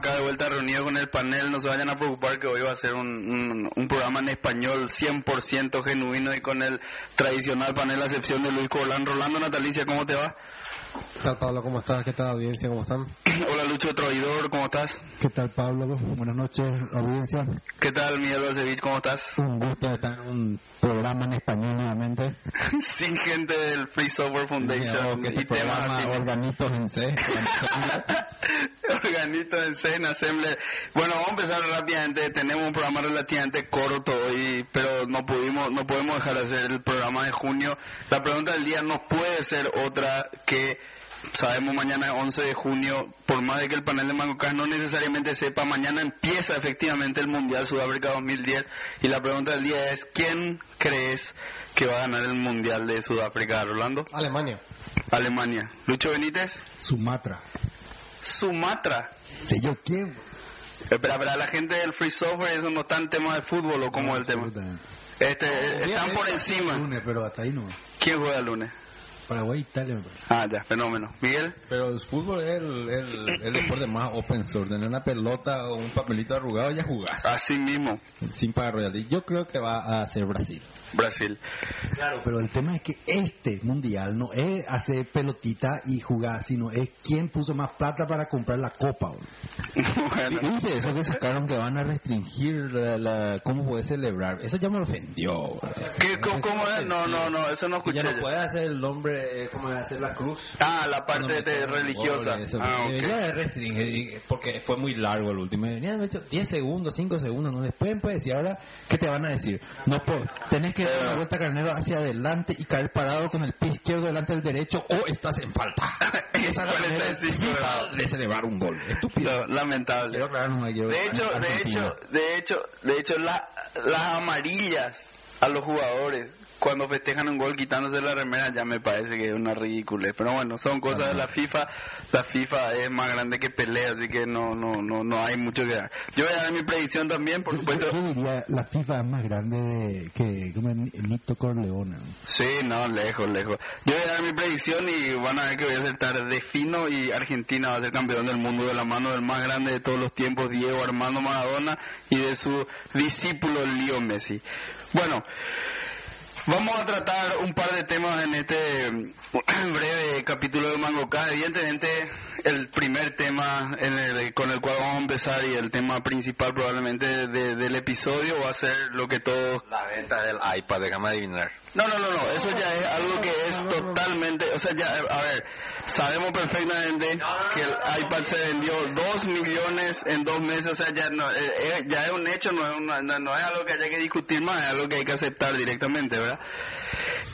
Acá de vuelta reunidos con el panel. No se vayan a preocupar que hoy va a ser un, un, un programa en español 100% genuino y con el tradicional panel a excepción de Luis Colán. Rolando Natalicia, ¿cómo te va? ¿Qué tal Pablo? ¿Cómo estás? ¿Qué tal audiencia? ¿Cómo están? Hola Lucho Troidor, ¿cómo estás? ¿Qué tal Pablo? Buenas noches, audiencia. ¿Qué tal Miguel Balcevich? ¿Cómo estás? Un gusto estar en un programa en español nuevamente. Sin gente del Free Software Foundation. que este programa Organitos en C. Organitos en C, en Assembler. Bueno, vamos a empezar rápidamente. Tenemos un programa relativamente corto hoy, pero no pudimos, no podemos dejar de hacer el programa de junio. La pregunta del día no puede ser otra que sabemos mañana es 11 de junio, por más de que el panel de Mangocas no necesariamente sepa, mañana empieza efectivamente el Mundial Sudáfrica 2010 y la pregunta del día es, ¿quién crees que va a ganar el Mundial de Sudáfrica, Rolando? Alemania. Alemania. Lucho Benítez. Sumatra. Sumatra. ¿Sé yo quién? Espera, para la gente del Free Software, eso no está en tema de fútbol o como el tema. Este, están por encima. Lunes, pero hasta ahí no. ¿Quién juega el lunes? Paraguay, Italia, me parece. Ah, ya, fenómeno. Miguel. Pero el fútbol es el, el, el deporte más open source. Tener una pelota o un papelito arrugado ya jugás. Así mismo. Sin pagar royalties. Yo creo que va a ser Brasil. Brasil. Claro, pero el tema es que este mundial no es hacer pelotita y jugar, sino es quién puso más plata para comprar la copa. bueno, ¿Viste eso que sacaron que van a restringir la, la- cómo puede celebrar? Eso ya me ofendió. ¿qué, cómo, cómo es? No, no, no, eso no escuché. ya no puede hacer el nombre, eh, como hacer la cruz. Ah, la parte Cuando de religiosa. goles, Ah, que ok. debería de restringir, eh, porque fue muy largo el último. Hecho 10 segundos, 5 segundos, no después pues y ahora ¿qué te van a decir? No por tenés que dar una vuelta carnero hacia adelante y caer parado con el pie izquierdo delante del derecho o estás en falta. Esa es la manera 45 grados. de celebrar un gol. Estúpido. No, lamentable. Quiero aclarar, no, quiero- De hecho, de hecho, de hecho, de hecho, la- las amarillas a los jugadores cuando festejan un gol quitándose la remera ya me parece que es una ridícula. Pero bueno, son cosas de la FIFA. La FIFA es más grande que pelea, así que no, no, no, no hay mucho que dar. Yo voy a dar mi predicción también, por Yo, supuesto. yo diría, la FIFA es más grande de- que como el Nito Corleone. Sí, no, lejos, lejos. Yo voy a dar mi predicción y van a ver que voy a acertar de fino y Argentina va a ser campeón del mundo de la mano del más grande de todos los tiempos, Diego Armando Maradona, y de su discípulo Leo Messi. Bueno, vamos a tratar un par de temas en este mm, breve capítulo de Mangoca. Evidentemente, el primer tema en el- con el cual vamos a empezar y el tema principal probablemente de- del episodio va a ser lo que todos La venta del iPad, déjame adivinar. no, no, no, no, eso ya es algo que es totalmente, o sea, ya, a ver, sabemos perfectamente que el iPad se vendió dos millones en dos meses, o sea, ya, no, eh, eh, ya es un hecho, no es, una- no, no es algo que haya que discutir más, es algo que hay que aceptar directamente, ¿verdad?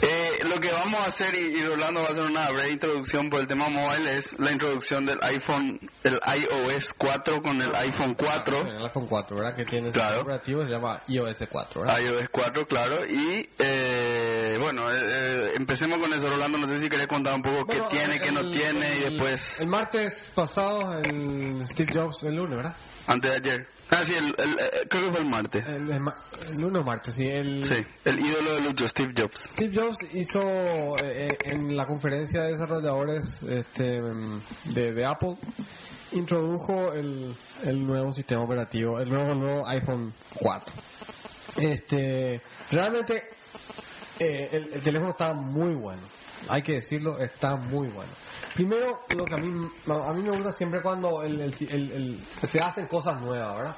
Eh, lo que vamos a hacer, y, y Rolando va a hacer una breve introducción por el tema mobile, es la introducción del iPhone, el iOS 4 con el iPhone 4. El iPhone 4, ¿verdad? Que tiene Claro. operativo, se llama iOS 4, ¿verdad? iOS 4, claro. Y eh, bueno, eh, eh, empecemos con eso, Rolando. No sé si querés contar un poco Bueno, qué tiene, el- qué no el- tiene y después, El martes pasado, el Steve Jobs, el lunes, ¿verdad? Antes de ayer. Ah, sí, el, el- eh, creo que fue el martes. El, lunes martes, sí. El, Sí, el ídolo de Lucho, Steve Jobs. Steve Jobs hizo eh, eh, en la conferencia de desarrolladores este, de, de Apple, introdujo el, el nuevo sistema operativo, el nuevo, el nuevo iPhone 4. Este, realmente eh, el, el teléfono está muy bueno, hay que decirlo, está muy bueno. Primero, lo que a mí, a mí me gusta siempre cuando el, el- el- el- se hacen cosas nuevas, ¿verdad?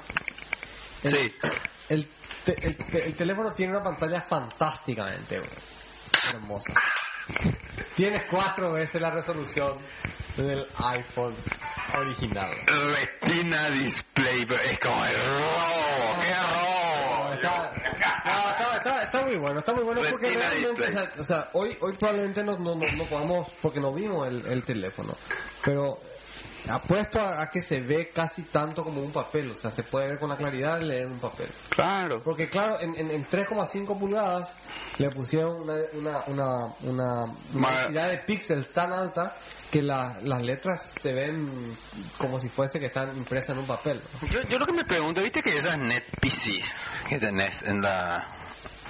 El- Sí. el, el, te- el teléfono tiene una pantalla fantásticamente hermosa. Tienes cuatro veces la resolución del iPhone original. Retina Display, es como el robo, qué robo. Está, no, está, está- está muy bueno, está muy bueno porque Retina realmente, o display. sea, o sea, hoy, hoy probablemente no, no, no, no podamos, porque no vimos el, el teléfono, pero apuesto a, a que se ve casi tanto como un papel, o sea, se puede ver con la claridad de leer un papel. Claro. Porque claro, en, en, en 3,5 pulgadas le pusieron una, una, una, una, cantidad de píxeles tan alta que la- las letras se ven como si fuese que están impresas en un papel. Yo, yo lo que me pregunto, viste que esas NetPC que tenés en la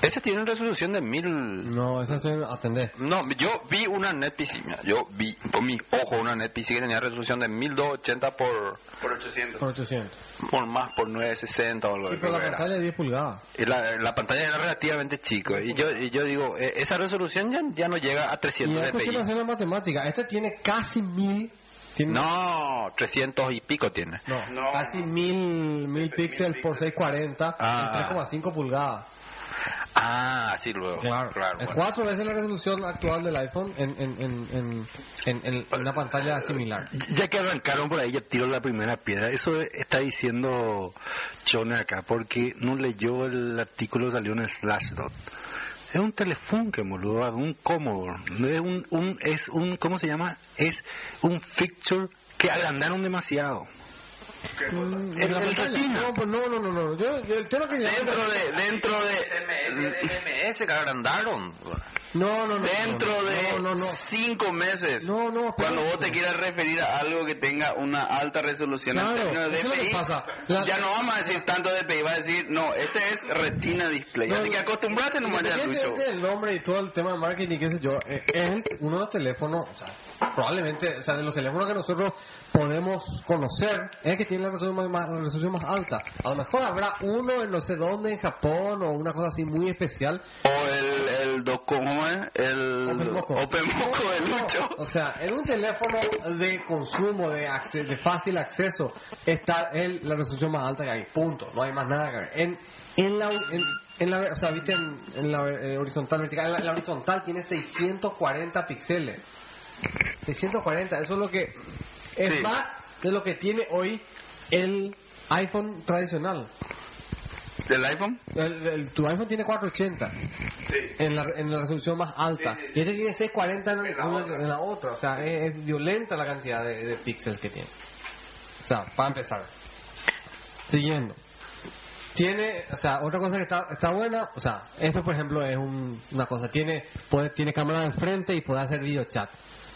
Ese tiene resolución de mil... No, eso es atender. No, yo vi una NetPC, mira, yo vi con mis ojos una NetPC que tenía resolución de 1280 por, Por 800. Por 800. por más, por 960 o algo Sí, pero la era. pantalla es 10 pulgadas. Y la, la pantalla era relativamente chica. Y yo, y yo digo, eh, esa resolución ya, ya no llega a Y 300 es cuestión de dpi. hacer la matemática. Este tiene casi mil. Tiene, No, 300 y pico tiene. no, No. casi mil, mil píxeles por 640 Ah. en 3,5 pulgadas. Ah, sí, luego. Claro, claro. es bueno. cuatro veces la resolución actual del iPhone en, en, en, en, una pantalla similar. Ya que arrancaron por ahí, ya tiro la primera piedra. Eso está diciendo Chone acá, porque no leyó el artículo, salió en Slashdot. Es un Telefunken, boludo, es un Commodore. Es un, un, es un, ¿cómo se llama? Es un fixture que agrandaron demasiado. Mm, El- el retina. No, pues no, no, no, no. Yo, yo el tema que Dentro de, dentro de, MS que agrandaron. No, no, no. Dentro no, de No, no, no. cinco meses. No, no, pero- Cuando vos te quieras referir a algo que tenga una alta resolución en términos de DPI, pasa. La- ya no vamos a decir tanto DPI, va a decir, no, este es Retina Display. No, Así que acostumbrate nomás ya, Lucho. Del nombre y todo el tema de marketing, qué sé yo, eh, es el- uno de los teléfonos, o sea, probablemente, o sea, de los teléfonos que nosotros podemos conocer, es el que tiene la resolución más, la resolución más alta. A lo mejor habrá uno en no sé dónde, en Japón, o una cosa así muy especial. O el, el ¿cómo es? El Open Moco. Open Moco de Lucho. O sea, en un teléfono de consumo, de, acce- de fácil acceso, está el, la resolución más alta que hay. Punto. No hay más nada que ver. En, en la, en, en la, o sea, viste en, en la eh, horizontal, vertical. En la, la horizontal tiene 640 píxeles. 640, eso es lo que es Sí. más de lo que tiene hoy el iPhone tradicional. ¿Del iPhone? El- el- tu iPhone tiene 480 Sí. en la, en la resolución más alta. Sí, sí, sí. Y este tiene 640 en, En la en- otra. en la otra. O sea, es, es violenta la cantidad de, de píxeles que tiene. O sea, para empezar. Siguiendo. Tiene, o sea, otra cosa que está, está buena, o sea, esto por ejemplo es un- una cosa, tiene, puede, tiene cámara de frente y puede hacer video chat.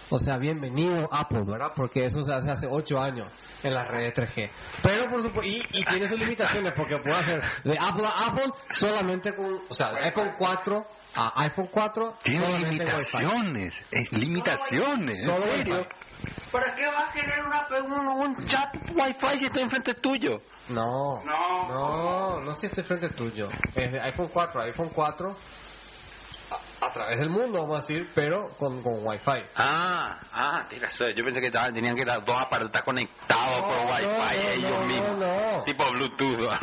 O sea, bienvenido Apple, ¿verdad? Porque eso se hace hace 8 años en las redes 3G. Pero por supuesto, y, y tiene sus limitaciones porque puede hacer de Apple a Apple solamente con, o sea, de iPhone 4 a iPhone 4 Tiene limitaciones, es limitaciones. en Solo serio. Wi-Fi. ¿Para qué va a generar una, un, un chat wifi si está enfrente tuyo? No, No. no, no si estoy frente tuyo. Es de iPhone 4 a iPhone 4 a, través del mundo, vamos a decir, pero con, con Wi-Fi. Ah, ah, tienes razón. Yo pensé que tenían que las dos aparatos conectados por No, wifi no, ellos no, mismos. No. Tipo Bluetooth.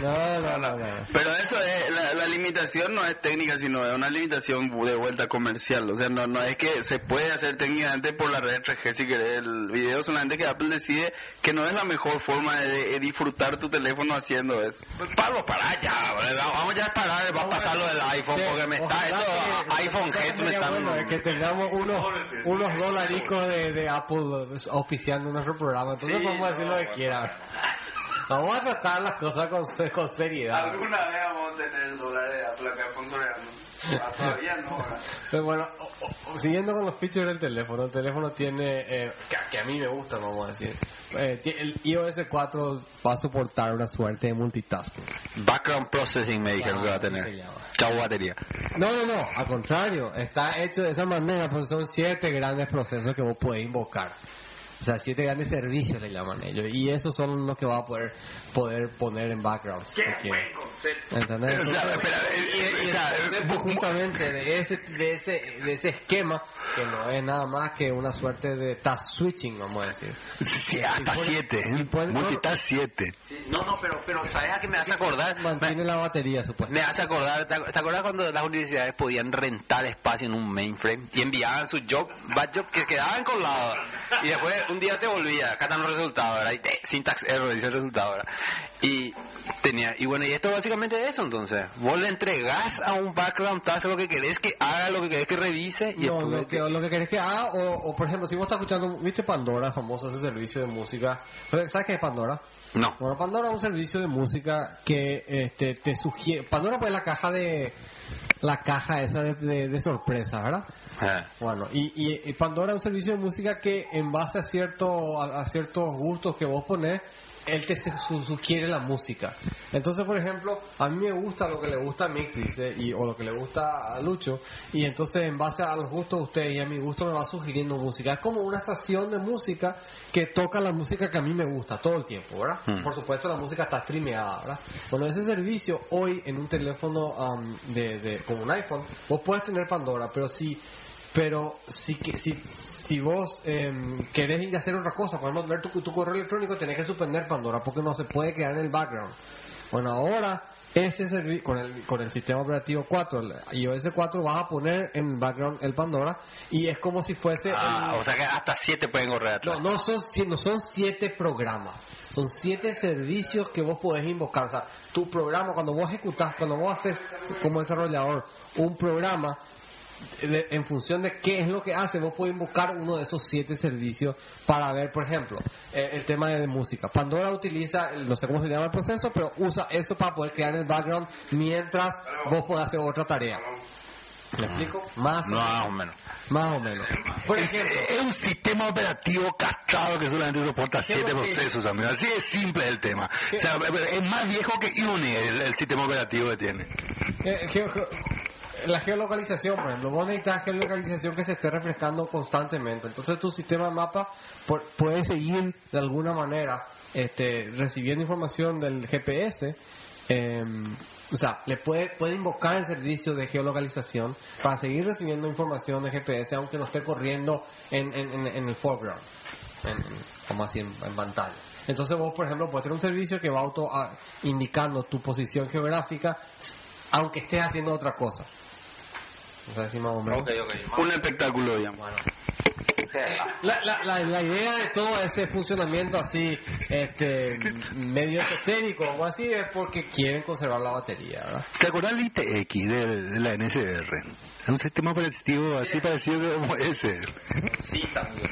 No, no, no, no. Pero eso es, la, la limitación no es técnica, sino es una limitación de vuelta comercial. O sea, no, no es que se puede hacer técnicamente por la red 3G si querés el video, solamente que Apple decide que no es la mejor forma de, de disfrutar tu teléfono haciendo eso. Pues Pablo, para ya. ¿verdad? Vamos ya a parar. Va a pasar lo del iPhone. Sí, Porque me está. Esto, que- iPhone Heads me están. bueno, es que tengamos unos, unos dolaricos de, de Apple oficiando nuestro programa. Entonces Sí, podemos decir no, lo que bueno. quieran. Vamos a tratar las cosas con, se- con seriedad. Alguna vez vamos a tener dólares de Apple acá sponsoreando. Ah, Todavía no, ¿verdad? Pero bueno, o- o- siguiendo con los features del teléfono, el teléfono tiene, eh, que, que a mí me gusta, vamos a decir, eh, el iOS 4 va a soportar una suerte de multitasking. Background processing me dijeron que va a tener. Chau batería. No, no, no, al contrario, está hecho de esa manera, porque son siete grandes procesos que vos podés invocar. O sea, siete grandes servicios le llaman ellos, y esos son los que va a poder poder poner en background. si quiere. concepto! ¿Entendés? O sea, Entonces, espera, y- y- eh, y o sea, el concepto justamente de ese, de ese de ese esquema que no es nada más que una suerte de task switching vamos a decir Sí, hasta ¿eh? pone- Multitask siete. No, no, pero, pero ¿sabes a qué me hace acordar? mantiene la batería Me supuestamente hace acordar, ¿te, acuerdas cuando las universidades podían rentar espacio en un mainframe y enviaban su job, bad job, que quedaban colados? Y después un día te volvía, acá están los resultados, ¿verdad? Y te- syntax error dice el resultado, ¿verdad? Y tenía, y bueno, y esto básicamente es eso entonces. Vos le entregás a un background task lo que querés que haga, lo que querés que revise y no, lo que, lo que querés que haga, o, o, por ejemplo, si vos estás escuchando, ¿viste Pandora, famoso ese servicio de música? ¿Sabes qué es Pandora? No. Bueno, Pandora es un servicio de música que este, te sugiere. Pandora pues es la caja de, la caja esa de, de- de sorpresa, ¿verdad? Eh. Bueno, y, y- y Pandora es un servicio de música que en base a, cierto, a, a ciertos gustos que vos ponés, él te su- sugiere la música. Entonces, por ejemplo, a mí me gusta lo que le gusta a Mix, dice, y, o lo que le gusta a Lucho, y entonces en base a los gustos de ustedes y a mi gusto me va sugiriendo música. Es como una estación de música que toca la música que a mí me gusta todo el tiempo, ¿verdad? Mm. Por supuesto, la música está streameada, ¿verdad? Bueno, ese servicio hoy en un teléfono um, de, de, como un iPhone, vos puedes tener Pandora, pero si pero si, que- si, si vos em, querés ir a hacer otra cosa, podemos ver tu, tu correo electrónico, tenés que suspender Pandora porque no se puede quedar en el background. Bueno, ahora ese servi- con el, con el sistema operativo 4, el iOS 4, vas a poner en el background el Pandora y es como si fuese... Ah, el- o sea que hasta siete pueden correr atrás. no, no son, no son siete programas, son siete servicios que vos podés invocar. O sea, tu programa, cuando vos ejecutás, cuando vos haces como desarrollador un programa, en función de qué es lo que hace, vos podés invocar uno de esos siete servicios para ver, por ejemplo, eh, el tema de música. Pandora utiliza, no sé cómo se llama el proceso, pero usa eso para poder crear el background mientras vos podés hacer otra tarea. ¿Me explico? Más, o- Más o menos. más o menos. Por Es, ejemplo, es un sistema operativo castrado que solamente soporta ¿Qué siete procesos, amigo. Así es simple el tema. ¿Qué? O sea, es más viejo que Uni el, el sistema operativo que tiene. Eh, la geolocalización, por ejemplo, vos necesitas geolocalización que se esté refrescando constantemente. Entonces tu sistema de mapa por- puede seguir de alguna manera este, recibiendo información del GPS. eh, o sea, le puede, puede invocar el servicio de geolocalización para seguir recibiendo información de GPS aunque no esté corriendo en, en- el foreground, en- como así en, en pantalla. Entonces vos, por ejemplo, puedes tener un servicio que va auto ah, indicando tu posición geográfica aunque estés haciendo otra cosa. O sea, más o menos. Un espectáculo, digamos. Bueno. La, la, la, la idea de todo ese funcionamiento así, este, medio esotérico o así, es porque quieren conservar la batería, ¿verdad? ¿Te acuerdas del ITX de, de la NSR? Es un sistema operativo así parecido como ese. Sí, también.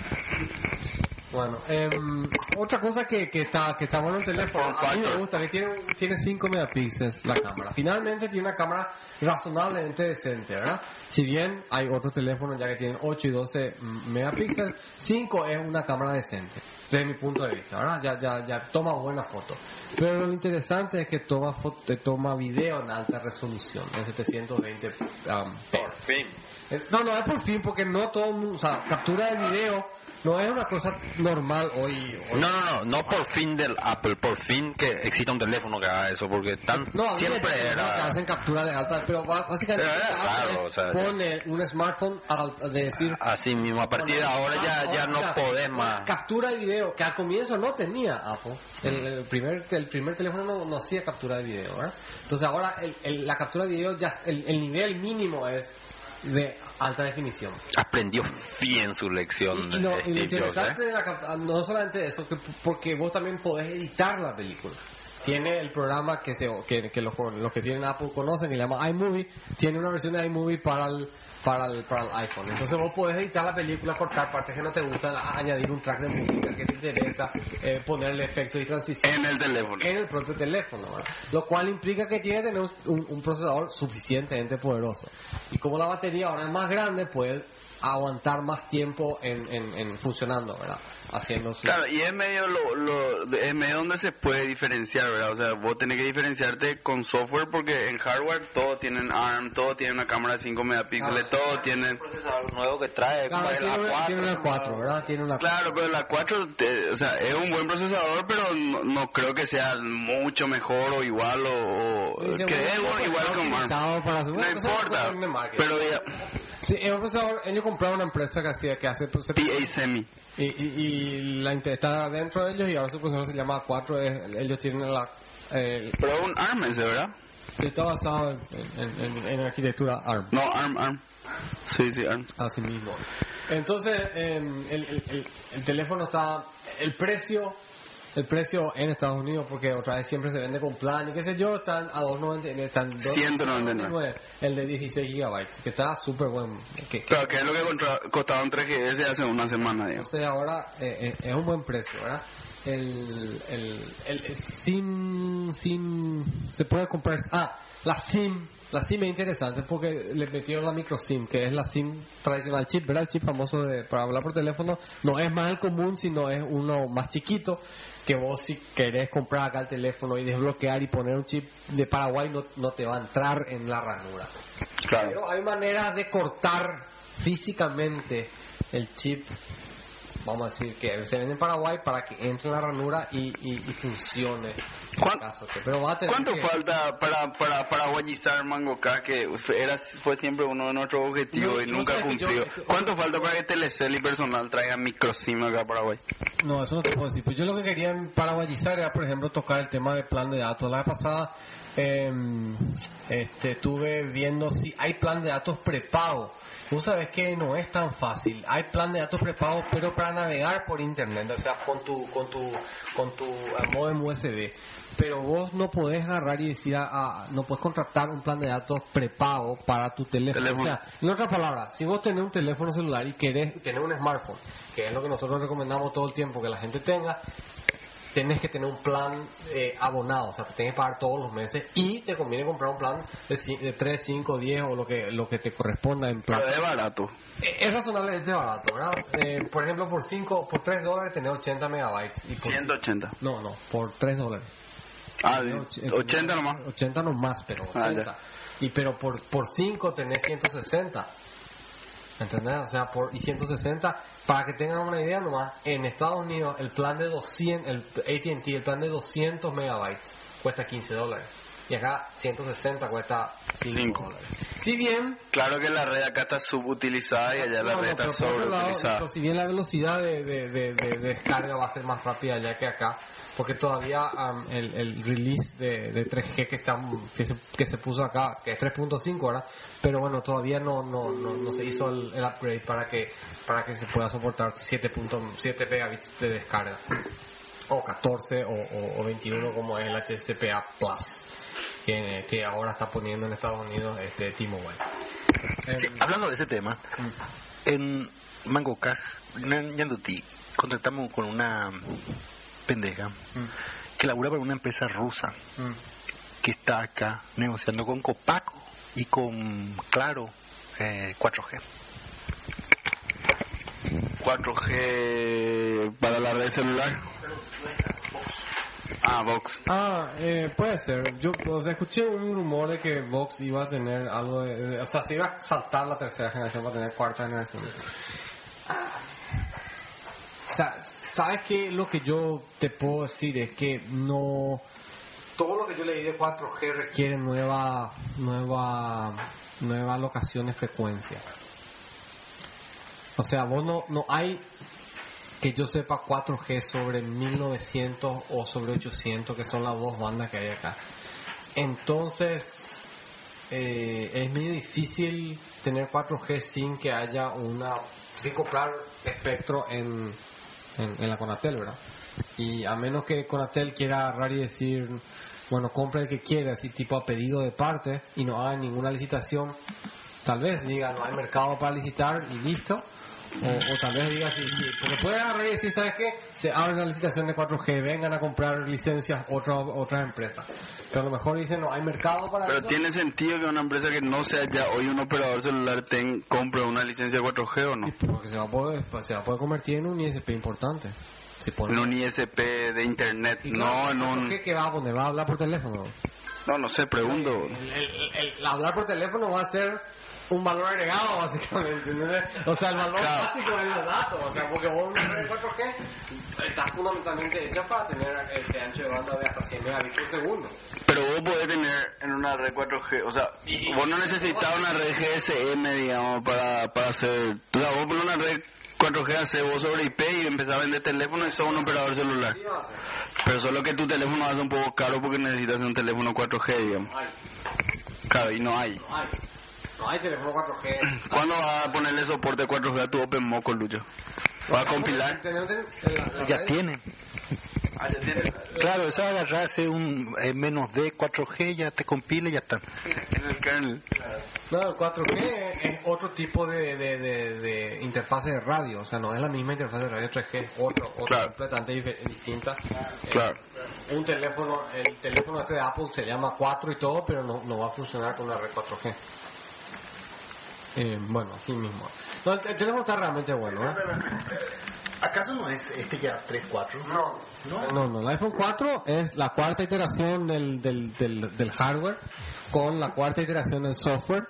Bueno, em, otra cosa que, que está que está bueno el teléfono, a mí me gusta, que tiene, tiene 5 megapíxeles la cámara. Finalmente tiene una cámara razonablemente decente, ¿verdad? Si bien hay otros teléfonos ya que tienen 8 y 12 megapíxeles, 5 es una cámara decente, desde mi punto de vista, ¿verdad? Ya, ya, ya toma buenas fotos. Pero lo interesante es que toma, fo- te toma video en alta resolución, en 720 um, Por fin. eh, No, no es por fin, porque no todo el mundo, o sea, captura de video no es una cosa normal hoy. hoy. No, no, no, no por fin del Apple, por fin que exista un teléfono que haga eso, porque tan, No, a siempre que era... hacen captura de alta, pero básicamente Pero era Apple raro, o sea, pone un smartphone a, de decir Así mismo, a partir de ahora ya, ya no más. Captura de video, que al comienzo no tenía Apple. El, el primer, el primer teléfono no, no hacía captura de video, ¿verdad? Entonces ahora el, el- la captura de video, ya el, el nivel mínimo es de alta definición. Aprendió bien su lección Y, y lo, de y lo Steve Jobs, interesante ¿eh? de la captura, no solamente eso, que porque vos también podés editar la película. Tiene el programa que se que, que los, los que tienen Apple conocen, que se llama iMovie, tiene una versión de iMovie para el, para el, para el iPhone. Entonces vos podés editar la película, cortar partes que no te gustan, añadir un track de música que te interesa, eh, ponerle efectos y transiciones En el teléfono. en el propio teléfono, ¿verdad? lo cual implica que tiene que tener un, un procesador suficientemente poderoso. Y como la batería ahora es más grande, puede aguantar más tiempo en, en, en funcionando, ¿verdad? Haciendo su... Claro, y es medio lo, lo, es medio donde se puede diferenciar, ¿verdad? O sea, vos tenés que diferenciarte con software porque en hardware todos tienen ARM, todos tienen una cámara de 5 megapíxeles, Claro. todos tienen... Un procesador nuevo que trae, Claro, tiene, una, A4, tiene una 4, ¿verdad? Tiene una Claro, pero la 4, te- o sea, es un buen procesador, pero no, no creo que sea mucho mejor o igual o... o- que es bueno, igual está con ARM. para No bueno, eso es importa, de marketing. pero ya, Sí, es un procesador, ellos compraron una empresa que hacía, que hace... pues, PA Semi. Y, y, y la inte- está dentro de ellos y ahora su procesador se llama 4, es- ellos tienen la... eh, Pero es un ARM ese, ¿verdad? está basado en, en, en- en arquitectura ARM. No, ARM, ARM. Sí, sí, ARM. Así mismo. Entonces, el, el- el- el teléfono está, el precio, el precio en Estados Unidos, porque otra vez siempre se vende con plan y qué sé yo, están a 2.99, están 199. el de 16 gigabytes, que está súper bueno. Que, que- Pero que es lo que contra- costaba un 3GS hace una semana, digamos. entonces ahora eh, eh, es un buen precio, ¿verdad? el, el, el, el SIM, SIM, se puede comprar, ah, la SIM, la SIM es interesante porque le metieron la micro SIM, que es la SIM tradicional chip, ¿verdad? El chip famoso de, para hablar por teléfono, no es más el común, sino es uno más chiquito, que vos si querés comprar acá el teléfono y desbloquear y poner un chip de Paraguay no, no te va a entrar en la ranura. Claro. Pero hay maneras de cortar físicamente el chip, vamos a decir, que se vende en Paraguay para que entre en la ranura y, y, y funcione. en ¿Cuán- caso que- pero va a tener ¿Cuánto que- falta para, para, para guayizar Mango K, que fue, era, fue siempre uno de nuestros objetivos No, y nunca yo- cumplió? ¿Cuánto falta para que Telecel y personal traigan microsim acá a Paraguay? No, eso no te puedo decir. Pues yo lo que quería en paraguayizar era, por ejemplo, tocar el tema de plan de datos. La vez pasada eh, este, estuve viendo si hay plan de datos prepago. Vos sabés que no es tan fácil. Hay plan de datos prepago, pero para navegar por internet, o sea, con tu, con tu, con tu eh, modem USB. Pero vos no podés agarrar y decir, a, a- no podés contratar un plan de datos prepago para tu teléfono. Teléfono. O sea, en otras palabras, si vos tenés un teléfono celular y querés tener un smartphone, que es lo que nosotros recomendamos todo el tiempo que la gente tenga, tenés que tener un plan eh, abonado, o sea, te tenés que pagar todos los meses y te conviene comprar un plan de, de 3, 5, 10 o lo que lo que te corresponda en plan. Pero es barato. Eh, Es razonablemente barato, ¿verdad? Eh, por ejemplo, por 5, por 3 dólares tenés 80 megabytes. Y por 180. No, no, por 3 dólares. Ah, och- 80 nomás. 80 nomás, pero Ah, 80. y pero por por 5 tenés 160. ¿Entendés? O sea, por y 160, para que tengan una idea nomás, en Estados Unidos el plan de 200, el AT&T, el plan de 200 megabytes cuesta 15 dólares. Y acá 160 cuesta 5 Cinco. dólares. Si bien Claro que la red acá está subutilizada y allá la no, red no, pero está lado, sobreutilizada. si bien la velocidad de, de- de- de- de descarga va a ser más rápida allá que acá, porque todavía am, el, el release de, de 3G que, está, que, se, que se puso acá, que es 3.5 ahora, pero bueno, todavía no, no, no, no se hizo el, el upgrade para que, para que se pueda soportar 7.7 megabits de descarga, o 14 o, o- o 21 como es el HCPA Plus. Que, que ahora está poniendo en Estados Unidos este T-Mobile. Sí, hablando de ese tema, en Mango Cash, en Yanduti, contratamos con una pendeja que labura para una empresa rusa mm. que está acá negociando con Copaco y con Claro eh, 4G. 4G para la red celular. Ah, Vox. Ah, eh, puede ser. Yo o escuché un rumor de que Vox iba a tener algo de, O sea, se iba a saltar la tercera generación para tener cuarta generación. O sea, ¿sabes qué? Lo que yo te puedo decir es que no... Todo lo que yo leí de 4G requiere nueva, nueva, nueva alocación de frecuencia. O sea, vos no, no hay que yo sepa 4G sobre 1900 o sobre 800, que son las dos bandas que hay acá. Entonces, eh, es medio difícil tener 4G sin que haya una, sin comprar espectro en, en, en la Conatel, ¿verdad? Y a menos que Conatel quiera agarrar y decir, bueno, compra el que quiera, así tipo a pedido de parte, y no haga ninguna licitación, tal vez diga, no hay mercado para licitar y listo. O, o tal vez diga, sí, sí, porque puede agarrar y decir, ¿sabes qué? Se abre una licitación de 4G, vengan a comprar licencias otra, otras empresas. Pero a lo mejor dicen, no hay mercado para Pero eso. tiene sentido que una empresa que no sea ya hoy un operador celular ten, compre una licencia 4G o no. Porque se va, a poder, se va a poder convertir en un ISP importante. Si pone En un ISP de internet, no en ¿por un... qué? ¿Qué va a poner? ¿Va a hablar por teléfono? No, no sé, pregunto. El, el- el- el hablar por teléfono va a ser un valor agregado, básicamente. ¿entendés? O sea, el valor Claro. básico es los datos. O sea, porque vos una red 4G está fundamentalmente hecha para tener este ancho de banda de hasta 100 megabits por segundo. Pero vos podés tener en una red 4G, o sea, vos no necesitas una red GSM, digamos, para, para hacer... O sea, vos pones una red 4G, haces vos sobre IP y empezás a vender teléfono y sos un operador celular. Pero solo que tu teléfono ser un poco caro porque necesitas un teléfono 4G, digamos. Claro, y no hay. no hay. No hay teléfono 4G. ¿Cuándo vas a ponerle soporte 4G a tu OpenMoco, Lucho? ¿Vas a compilar? Ya tiene. Ah, ya tiene. Claro, eso agarrar hace un eh, menos D 4G, ya te compila y ya está. En el kernel. No, el 4G es otro tipo de, de, de, de interfase de radio, o sea, no es la misma interfase de radio 3G, otro, otro Claro. completamente distinta. Eh, Claro. un teléfono, el teléfono este de Apple se llama 4 y todo, pero no, no va a funcionar con la red 4G. Eh, bueno, así mismo. No, el, el teléfono está realmente bueno, ¿eh? ¿Acaso no es este ya 3, 4? No. ¿No? No, no, el iPhone 4 es la cuarta iteración del, del, del, del hardware con la cuarta iteración del software,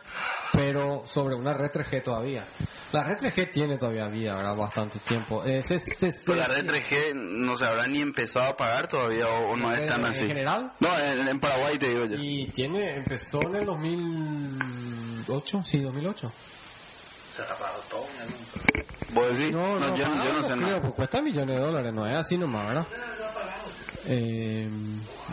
pero sobre una red 3G todavía. La red 3G tiene todavía vida, ¿verdad? Bastante tiempo. Eh, se- se- se- la red 3G no se habrá ni empezado a pagar todavía o, o no es tan en así. general No, en, en Paraguay te digo yo. y tiene empezó en el 2008, sí, 2008. ¿Vos decís? No, no, yo, pagado yo no no sé creo, nada. pues cuesta millones de dólares, no es así nomás, ¿verdad? Eh,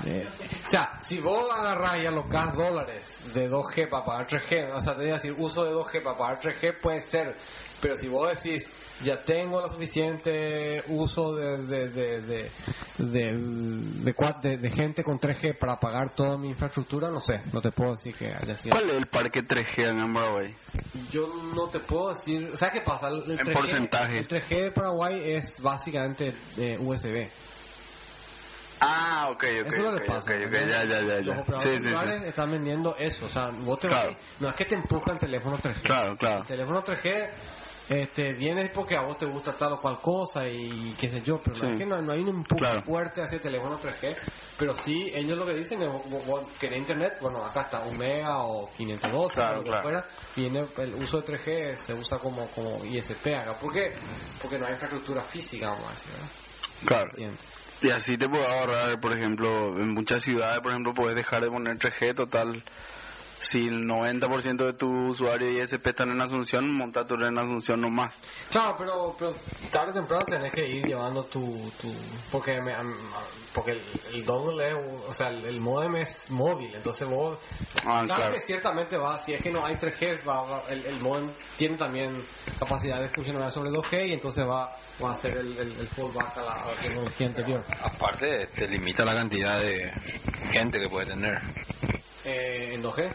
eh, o sea, si vos agarrás y alocás dólares de 2G para pagar 3G, o sea, te voy a decir uso de 2G para pagar 3G puede ser, pero si vos decís ya tengo lo suficiente uso de de de de, de, de de- de gente con 3G para pagar toda mi infraestructura, no sé, no te puedo decir que haya sido. ¿Cuál es el parque 3G en Paraguay? Yo no te puedo decir, ¿sabes qué pasa? El, el En 3G porcentaje. El 3G de Paraguay es básicamente eh, USB. Ah, ok, ok. Eso es lo que pasa. ok, ok, ¿no? ya, ya, ya, Los ya. operadores Sí, sí, sí. están vendiendo eso. O sea, vos te Claro. vas- no es que te empujan teléfonos 3G. Claro, claro. El teléfono 3G este, viene porque a vos te gusta tal o cual cosa y qué sé yo, pero no es que no, no hay un empuje Claro. fuerte hacia el teléfono 3G. Pero sí, ellos lo que dicen es, vos- vos querés internet, bueno, acá está un mega o 512 Claro, o lo que claro. fuera, viene el uso de 3G se usa como, como ISP acá. ¿Por qué? Porque no hay infraestructura física, vamos a decir, ¿verdad? Claro. Y así te puedes ahorrar, por ejemplo, en muchas ciudades, por ejemplo, puedes dejar de poner 3G total. Si el 90% de tus usuarios ISP están en Asunción, monta tu red en Asunción nomás. Claro, pero, pero tarde o temprano tenés que ir llevando tu... tu porque me- porque el, el dongle es... O sea, el, el modem es móvil, entonces vos... Ah, claro, claro. que ciertamente va, si es que no hay 3G, va, va- el, el modem tiene también capacidad de funcionar sobre 2G y entonces va, va a hacer el, el, el fallback a la, a la tecnología anterior. Aparte, te limita la cantidad de gente que puede tener. Eh, en 2G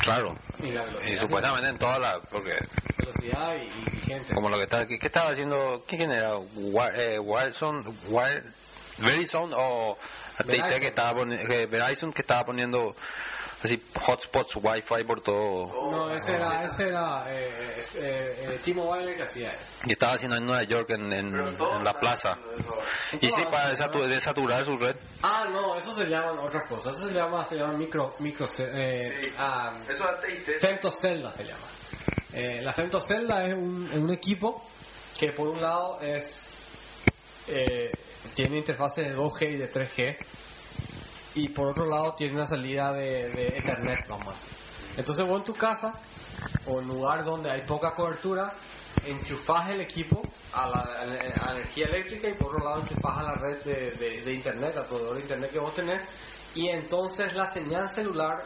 Claro. y la Y velocidad, supuestamente en toda la... Porque velocidad y, y gente. como lo que está... ¿Qué, qué estaba haciendo? ¿Quién era? Wi- eh, Wilson, Wi- Verizon o Verizon. que estaba. Que Verizon que estaba poniendo así hotspots, wifi por todo... No, ese era, ese era eh, eh, eh, T-Mobile que hacía eso. Y estaba haciendo en Nueva York, en, en, en la plaza. Y sí, para desatu- desaturar su red. Ah, no, eso se llaman otras cosas. Eso se llama, se llama micro, micro, eh, ah, Eso femtocelda se llama. Eh, la femtocelda es un, es un equipo que por un lado es eh, tiene interfaces de 2G y de 3G y por otro lado tiene una salida de, de Ethernet, a decir. Entonces vos en tu casa o en lugar donde hay poca cobertura enchufás el equipo a la, a la- a la energía eléctrica y por otro lado enchufás a la red de, de- de internet, al proveedor de internet que vos tenés y entonces la señal celular,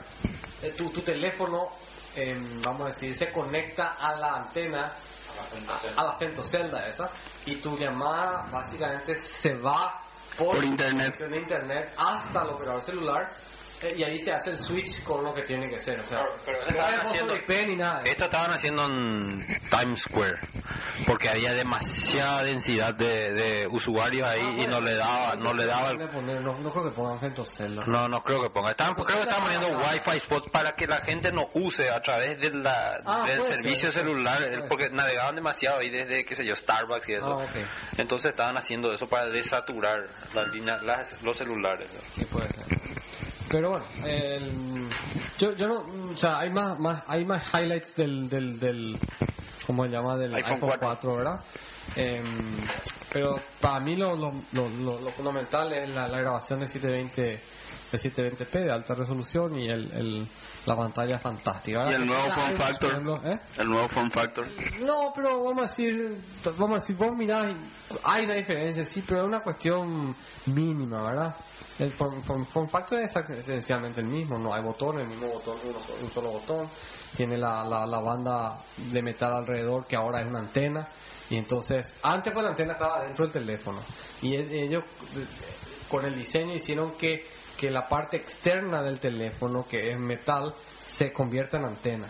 eh, tu, tu teléfono, em, vamos a decir, se conecta a la antena, a, a la femtocelda esa y tu llamada básicamente se va por, Por internet. de internet hasta el operador celular y ahí se hace el switch con lo que tiene que ser. O sea, pero no estaban haciendo- ni nada. eso. Esto estaban haciendo en Times Square, porque había demasiada densidad de, de usuarios ahí Ah, y no le daba, no le daba el De poner- no, no creo que pongan femtocelda. No, no creo que ponga. Estaban, creo que estaban poniendo Wi-Fi spots para que la gente no use a través de la, Ah, del servicio ser, celular, eh, porque navegaban demasiado ahí desde, qué sé yo, Starbucks y eso. Ah. Entonces estaban haciendo eso para desaturar las líneas, las- los celulares. Sí, puede ser. Pero bueno, el- yo, yo no, o sea, hay más, más, hay más highlights del, del, del ¿cómo se llama? Del iPhone iPhone, 4. 4, ¿verdad? Em, pero para mí lo, lo, lo, lo- lo fundamental es la, la grabación de 720 de 720p de alta resolución y el, el, la pantalla fantástica. Y el nuevo form factor. ¿eh? El nuevo form factor. No, pero vamos a decir, vamos a decir, vos mirás, hay una diferencia, sí, pero es una cuestión mínima, ¿verdad? El form, form- form factor es esencialmente el mismo, no hay botones, el mismo botón, uno un solo botón, tiene la, la, la banda de metal alrededor que ahora es una antena, y entonces, antes pues la antena estaba dentro del teléfono, y es- ellos, con el diseño hicieron que, que la parte externa del teléfono, que es metal, se convierta en antena.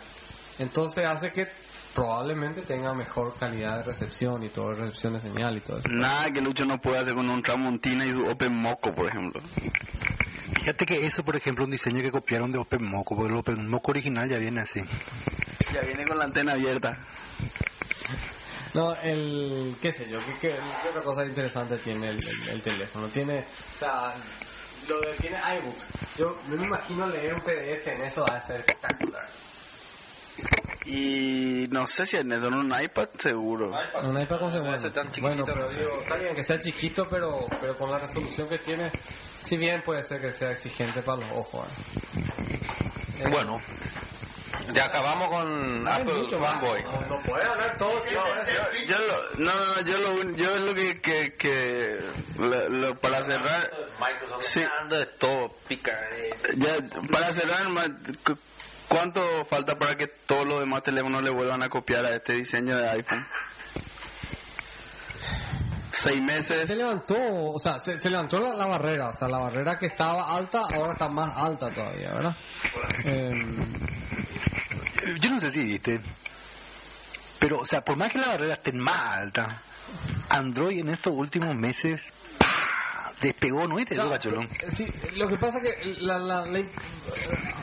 Entonces hace que probablemente tenga mejor calidad de recepción y todo, recepción de señal y todo eso. Nada que Lucho no pueda hacer con un Tramontina y su Open Moco, por ejemplo. Fíjate que eso, por ejemplo, un diseño que copiaron de OpenMoco, porque el OpenMoco original ya viene así. Ya viene con la antena abierta. No, el, qué sé yo, qué, qué- qué otra cosa interesante tiene el, el- el teléfono. Tiene, o sea, lo de, tiene iBooks. Yo no me imagino leer un PDF en eso, va a ser espectacular. Y no sé si en eso, en un iPad seguro. Un iPad con segundo. ser tan chiquitito, Bueno, pero pero digo, está bien que sea chiquito, pero, pero con la resolución que tiene, si bien puede ser que sea exigente para los ojos. ¿eh? Bueno, ya acabamos con Apple. Fanboy. No, no puede hablar todo. sí, Yo lo, no, no, no, yo lo, un- yo lo que, que, que lo- lo- para cerrar, sí, Ando de todo, pica. eh. ya, para cerrar, ¿cuánto falta para que todos los demás teléfonos le vuelvan a copiar a este diseño de iPhone? Seis Se meses. levantó, o sea, se, se levantó la, la barrera, o sea, la barrera que estaba alta ahora está más alta todavía, ¿verdad? Em, Yo no sé si viste, pero, o sea, por más que la barrera esté más alta, Android en estos últimos meses. Despegó, ¿no viste? No, Bacholón? Sí, lo que pasa que la, la, la-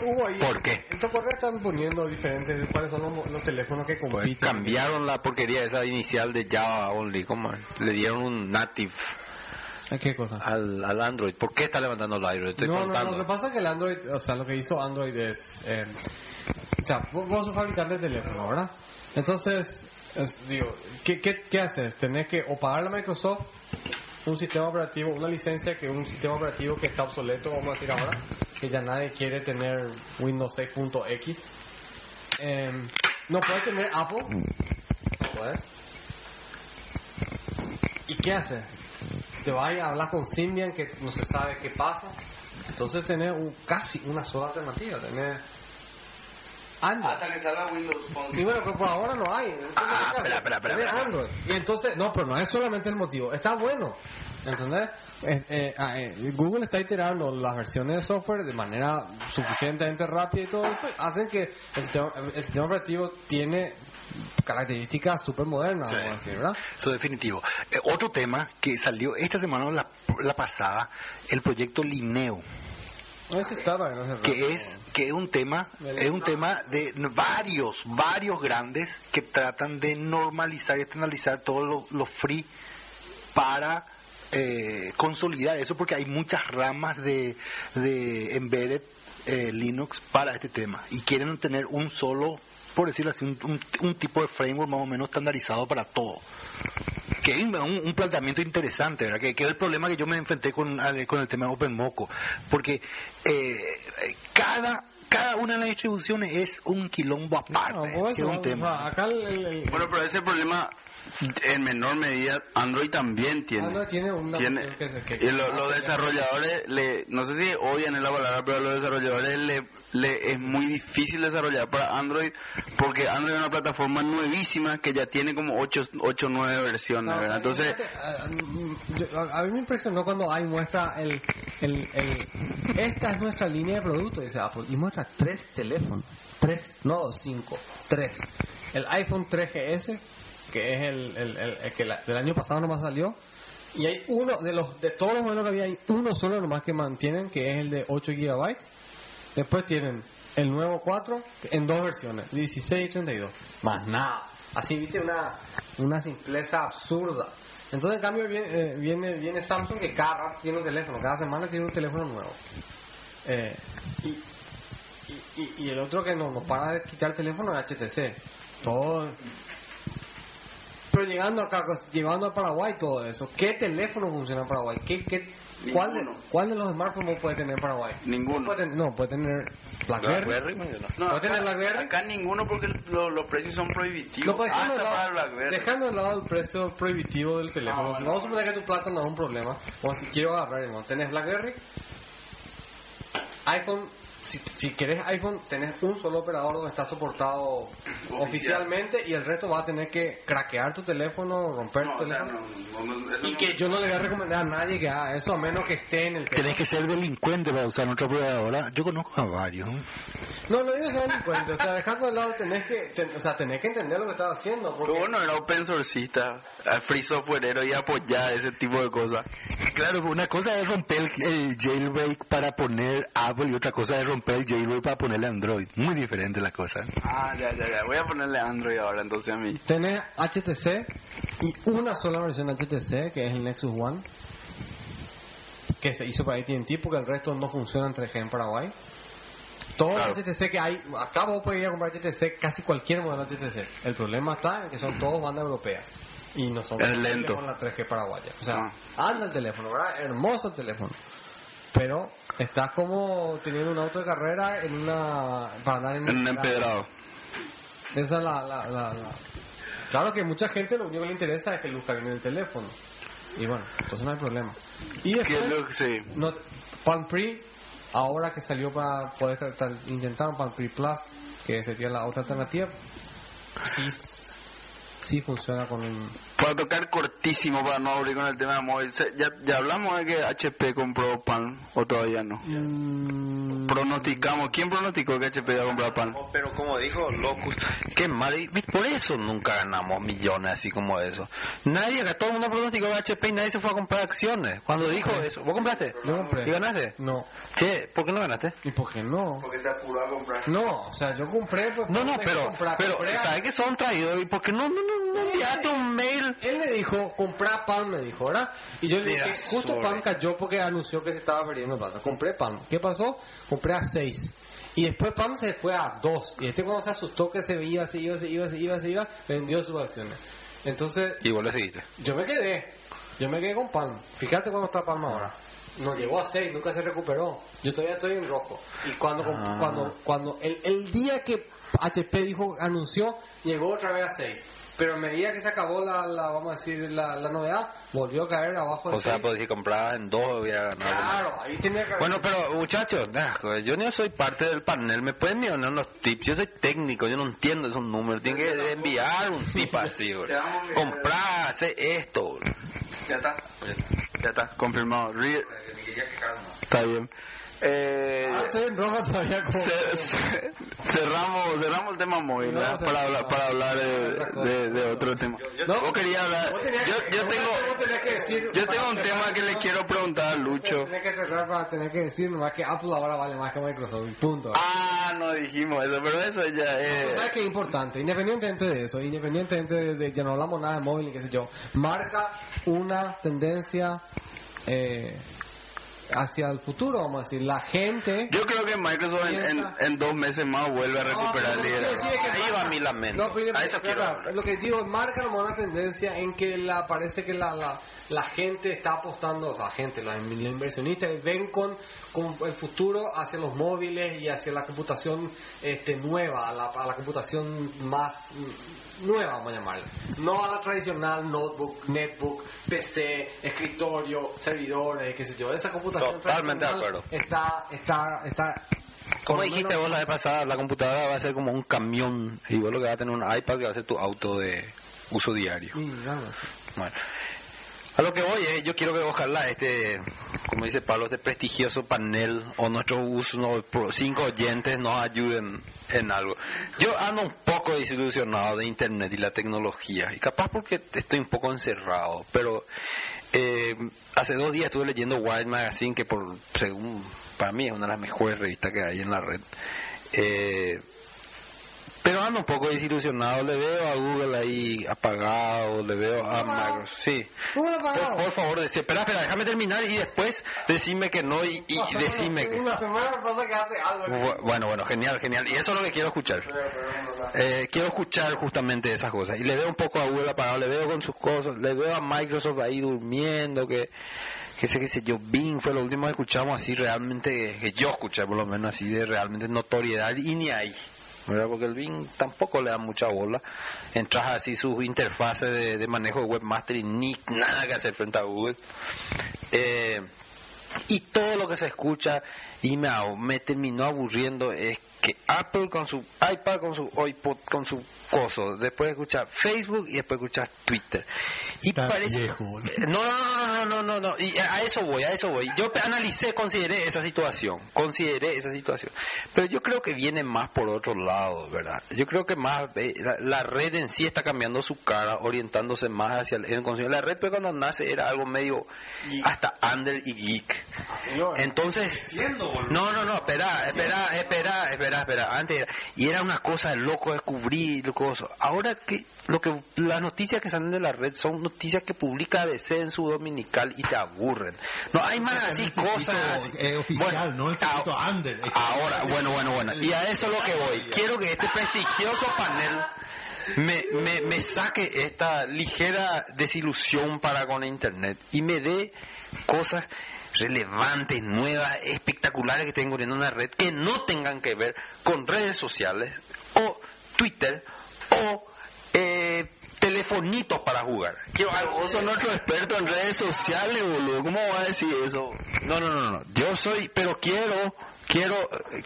hubo ahí. ¿Por qué? En tu correo están poniendo diferentes cuáles son los, los teléfonos que Pues compiten. cambiaron la porquería esa inicial de Java Only. ¿Cómo? Le dieron un native ¿Qué cosa? al, al Android. ¿Por qué está levantando el Android? Estoy no, no, lo que pasa es que el Android, o sea, lo que hizo Android es, eh, o sea, vos, vos sos fabricante de teléfono, ¿verdad? Entonces, es- digo, ¿qué, qué, ¿qué haces? Tenés que o pagarle a Microsoft un sistema operativo, una licencia que un sistema operativo que está obsoleto, vamos a decir ahora, que ya nadie quiere tener Windows 6.x. Em, no puedes tener Apple, no puedes. ¿Y qué haces? Te vas a hablar con Symbian que no se sabe qué pasa. Entonces tenés un, casi una sola alternativa. Tenés Android. que salga Windows Y bueno, pero por ahora no hay. Ah, espera, espera, espera. Android. Y entonces, no, pero no es solamente el motivo. Está bueno. ¿Entendés? Eh, eh, eh, Google está iterando las versiones de software de manera suficientemente rápida y todo eso. Hacen que el sistema, el sistema operativo tiene características súper modernas, Sí. vamos a decir, ¿verdad? Eso definitivo. Eh, otro tema que salió esta semana o la, la pasada, el proyecto Lineo, que es que es un tema es un tema de varios varios grandes que tratan de normalizar y externalizar todos los free para eh, consolidar eso porque hay muchas ramas de, de embedded eh, Linux para este tema. Y quieren tener un solo por decirlo así un, un- un tipo de framework más o menos estandarizado para todo que es un, planteamiento interesante, ¿verdad? Que, que es el problema que yo me enfrenté con, al- con el tema de OpenMoco, porque eh, cada cada una de las distribuciones es un quilombo aparte, No, por que eso, es un o tema. sea, acá el, el- el- Bueno, pero ese problema en menor medida Android también tiene. Android tiene una Tiene- que se- que- y lo- los desarrolladores, le, no sé si odian en la palabra, pero a los desarrolladores le, le es muy difícil desarrollar para Android porque Android es una plataforma nuevísima que ya tiene como 8 o 9 versiones, No, ¿verdad? Entonces, a mí me impresionó cuando hay muestra el, el, el- esta es nuestra línea de producto dice Apple y muestra tres teléfonos tres no cinco tres. El iPhone 3GS que es el, el, el- que la- del año pasado nomás salió y hay uno de los de todos los modelos que había hay uno solo nomás que mantienen que es el de 8 gigabytes. Después tienen el nuevo 4 en dos versiones 16 y 32 más nada. Así viste una una simpleza absurda. Entonces en cambio viene, eh, viene viene Samsung que cada rato tiene un teléfono cada semana tiene un teléfono nuevo. Eh, y, y- el otro que no nos para de quitar el teléfono es HTC todo pero llegando acá llevando a Paraguay todo eso qué teléfono funciona en Paraguay ¿Qué, qué, cuál, de, cuál de los smartphones puede tener Paraguay ninguno. Puede tener- no puede tener BlackBerry, Blackberry, no, yo no. ¿Puede tener BlackBerry? acá ninguno porque lo- los precios son prohibitivos. No, pues, dejando, hasta de lado, BlackBerry. dejando de lado el precio prohibitivo del teléfono. Ah, bueno. vamos a suponer que tu plata no es un problema. O si quiero agarrar, ¿no? tenés BlackBerry, iPhone si, si querés iPhone, tenés un solo operador donde está soportado oficialmente y el resto va a tener que craquear tu teléfono, romper No, tu o sea, teléfono. no, no, no, eso Y no- que yo no le voy a recomendar a nadie que haga eso a menos que esté en el teléfono. Tenés que ser delincuente para usar nuestra operadora. Yo conozco a varios. ¿eh? No, no digo ser delincuente, o sea, dejando de lado tenés que, ten- o sea, tenés que entender lo que estás haciendo. Porque Pero bueno, era open sourceista, free softwareero y apoyar ese tipo de cosas. Claro, una cosa es romper el, el jailbreak para poner Apple y otra cosa es romper el jailbreak para ponerle Android. Muy diferente la cosa. Ah, ya, ya, ya. Voy a ponerle Android ahora entonces a mí. tenés HTC y una sola versión HTC, que es el Nexus One, que se hizo para AT&T porque el resto no funciona en 3G en Paraguay. Todos Claro. los HTC que hay, acá vos podés ir a comprar HTC, casi cualquier modelo HTC. El problema está en que son todos banda europea. Y no son Es lento. con la 3G paraguaya. O sea, Ah. anda el teléfono, ¿verdad? Hermoso el teléfono. Pero estás como teniendo un auto de carrera en una... para andar en En un empedrado. esa es la, la, la, la- Claro que mucha gente lo único que le interesa es que luzca bien el teléfono. Y bueno, entonces no hay problema. Y después, es lo que sí. no, Palm Pre, ahora que salió para poder tratar, intentar un Palm Pre Plus, que sería la otra alternativa, sí, sí funciona con un... Para tocar cortísimo para no abrir con el tema de móvil. Ya, ya hablamos de que HP compró Palm o todavía no. Mm, Pronosticamos. ¿Quién pronosticó que HP iba a comprar Palm? Pero como dijo Locus, qué mal. Por eso nunca ganamos millones así como eso. Nadie, que todo el mundo pronosticó a HP y nadie se fue a comprar acciones. Cuando dijo eso, ¿vos compraste? Yo compré. ¿Y ganaste? No. Che, ¿por qué no ganaste? ¿Y por qué no? Porque se apuró a comprar. No, o sea, yo compré... Pues, No, no, que pero, compré ¿sabes que son traídos? ¿Y por qué no, no, no, no enviaste un mail? Él me dijo, comprar Palm, me dijo, ¿verdad? Y yo le dije, justo. Palm cayó porque anunció que se estaba perdiendo plata. Compré Palm. ¿Qué pasó? Compré a 6. Y después Palm se fue a 2. Y este cuando se asustó que se iba, se iba, se iba, se iba, se iba, vendió sus acciones. Entonces, Y vos le seguiste. yo me quedé. Yo me quedé con Palm. Fíjate cuando está Palm ahora. No llegó a 6, nunca se recuperó. Yo todavía estoy en rojo. Y cuando, Ah. cuando, cuando el, el día que HP dijo, anunció, llegó otra vez a 6. Pero a medida que se acabó la, la vamos a decir, la, la novedad, volvió a caer abajo O sea, 6. pues si compraba en dos hubiera ganado. Claro, ahí tenía que Bueno, pero muchachos, yo no soy parte del panel, me pueden enviar unos tips, yo soy técnico, yo no entiendo esos números, tienen que enviar un tip así, bro. Comprar, hacer esto. bro. Ya está. Ya está, confirmado. Está bien. Eh, Ah, estoy en rojo todavía como... ce- ce- cerramos, cerramos el tema móvil No, para hablar, para hablar de, de- de otro tema. No. Vos querías hablar. Yo, yo tengo, tenías que decir- yo tengo un tema cerrar, que le ¿no? quiero preguntar a Lucho. Tenía que cerrar para tener que decir nomás que Apple ahora vale más que Microsoft. Punto. Ah, no dijimos eso, pero eso ya es. ¿Sabes qué es importante? Independientemente de eso, independientemente de, de que no hablamos nada de móvil y qué sé yo, marca una tendencia eh, hacia el futuro, vamos a decir. La gente... Yo creo que Microsoft en, en, en dos meses más vuelve a recuperar No, el liderazgo. es que Ahí marca- va mi lamento. No, pero- A eso pero- quiero hablar. Lo que digo, marca nomás una tendencia en que la, parece que la, la, la gente está apostando, o sea, la gente, los, los inversionistas ven con, con el futuro hacia los móviles y hacia la computación este, nueva, a la, a la computación más nueva, vamos a llamarla. No a la tradicional notebook, netbook, PC, escritorio, servidores, qué sé yo. Esa computación Totalmente de acuerdo. Está, está, está... Como dijiste menos- vos la vez pasada, la computadora va a ser como un camión y vos lo que vas a tener un iPad que va a ser tu auto de uso diario. Bueno, a lo que voy es, yo quiero que ojalá este, como dice Pablo, este prestigioso panel o nuestros usos, no, pro- cinco oyentes nos ayuden en algo. Yo ando un poco desilusionado de Internet y la tecnología, y capaz porque estoy un poco encerrado, pero eh, hace dos días estuve leyendo Wired Magazine, que por según para mí es una de las mejores revistas que hay en la red. Eh, pero ando un poco desilusionado, le veo a Google ahí apagado, le veo a Microsoft, sí. Google apagado. Por, por favor, dec- espera, espera, déjame terminar y después decime que no y, y decime que... Una semana pasa que hace algo. Bu- Bueno, bueno, genial, genial. Y eso es lo que quiero escuchar. Eh, quiero escuchar justamente esas cosas. Y le veo un poco a Google apagado, le veo con sus cosas, le veo a Microsoft ahí durmiendo, que que sé, qué sé yo, Bing fue lo último que escuchamos así realmente, que yo escuché por lo menos así de realmente notoriedad y ni ahí. ¿Verdad? Porque el Bing tampoco le da mucha bola. Entras así sus interfaces de, de manejo de webmaster ni nada que hacer frente a Google. Eh, Y todo lo que se escucha y me, me terminó aburriendo es que Apple con su iPad, con su iPod, con su coso, después escucha Facebook y después escucha Twitter. Y Está parece... viejo, boludo. No, no, no, no, no, no, y a eso voy, a eso voy. Yo analicé, consideré esa situación, consideré esa situación. Pero yo creo que viene más por otro lado, ¿verdad? Yo creo que más, eh, la, la red en sí está cambiando su cara, orientándose más hacia el, el consumo. La red pues, cuando nace era algo medio hasta under y geek. Entonces, no, no, no, espera, espera, espera, espera, espera. Antes era- y era una cosa de loco descubrir, loco. Ahora que lo que las noticias que salen de la red son noticias que publica DC en su dominical y te aburren. No hay más así cosas. así. eh, oficial, no el circuito ah, under. Es que- Ahora, bueno, bueno, bueno. Y a eso es lo que voy. Quiero que este prestigioso panel me, me, me saque esta ligera desilusión para con Internet y me dé cosas relevantes, nuevas, espectaculares que estén ocurriendo en la red que no tengan que ver con redes sociales o Twitter o eh, telefonitos para jugar. Algo. Vos sos nuestro experto en redes sociales, boludo. ¿Cómo vas a decir eso? No, no, no, no. Yo soy, pero quiero, quiero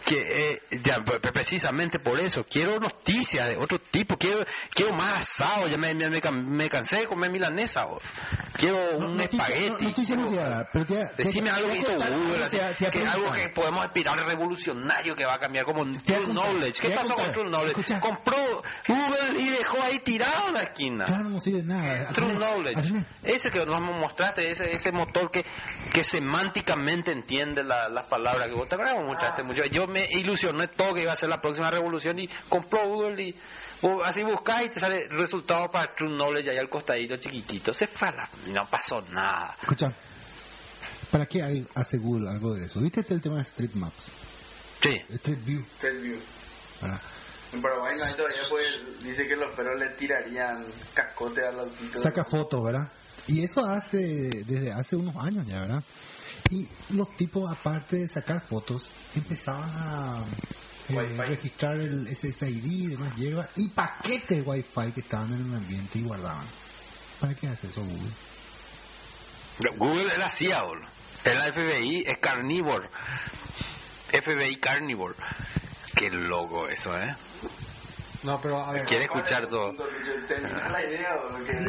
que, eh, ya, precisamente por eso, quiero noticias de otro tipo, quiero, quiero más asado, ya me, me, me can- me cansé de comer milanesa. Quiero un espagueti. no- noticia no te va a dar, pero te va- te- Decime algo que hizo Google, que es algo que podemos aspirar revolucionario que va a cambiar como True Knowledge. ¿Qué pasó con. True Knowledge? Escucha. Compró Google y dejó ahí tirado en la esquina. Claro, no sirve nada. True Knowledge. Ese que nos mostraste, ese, ese motor que, que semánticamente entiende la- las palabras que vos te acuerdas, mostraste mucho. Yo me ilusioné todo que iba a ser la próxima revolución y compró Google y así buscás y te sale resultado para True Knowledge ahí al costadito chiquitito. Se fue a la- no pasó nada. Escucha, ¿para qué hay- hace Google algo de eso? ¿Viste el tema de Street Maps? Sí. Street View. En Paraguay no hay todavía, pues, dice que los perros le tirarían cascote al autito. Saca fotos, ¿verdad? Y eso hace desde hace unos años ya, ¿verdad? Y los tipos, aparte de sacar fotos, empezaban a eh, registrar el SSID y demás hierba y paquetes Wi-Fi que estaban en el ambiente y guardaban. ¿Para qué hace eso Google? Google es la CIA, la FBI, es carnívoro. FBI carnívoro. Qué loco eso, ¿eh? No, pero a ver. Quiere escuchar todo.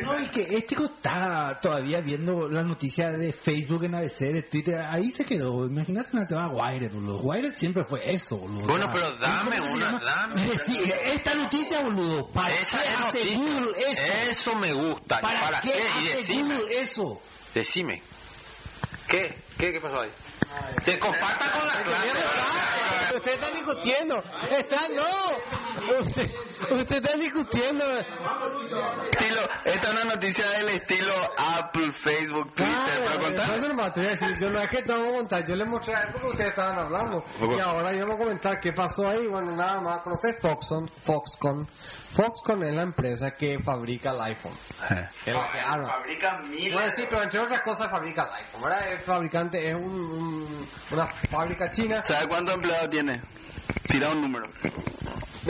No, y que este chico está todavía viendo la noticia de Facebook en ABC, de Twitter, ahí se quedó. Imagínate una semana Wired, boludo. Wired siempre fue eso, boludo. Bueno, pero dame ¿cómo se una, llama? dame. Esta noticia, boludo, ¿para Esa qué hace noticia. Google eso? Eso me gusta. ¿Para, ¿Para, qué, qué? Hace decime. Google eso? Decime. ¿Qué? ¿Qué, qué pasó ahí? Te comparta con la clase. Usted está discutiendo. Está, no. Usted, usted está discutiendo. Estilo, esta es una noticia del estilo Apple, Facebook, Twitter. Claro, ¿Puedo contar? voy a decir, yo no es que te voy a contar, yo le mostré a él porque ustedes estaban hablando. Y ahora yo voy a comentar qué pasó ahí. Bueno, nada más, ¿conoces Foxconn? Foxconn. Foxconn es la empresa que fabrica el iPhone. Es la que- ah, no. Fabrican miles. Bueno, sí, pero entre otras cosas fabrica el iPhone, ¿verdad? El fabricante es un, un- una fábrica china. ¿Sabe cuántos empleados tiene? Tira un número.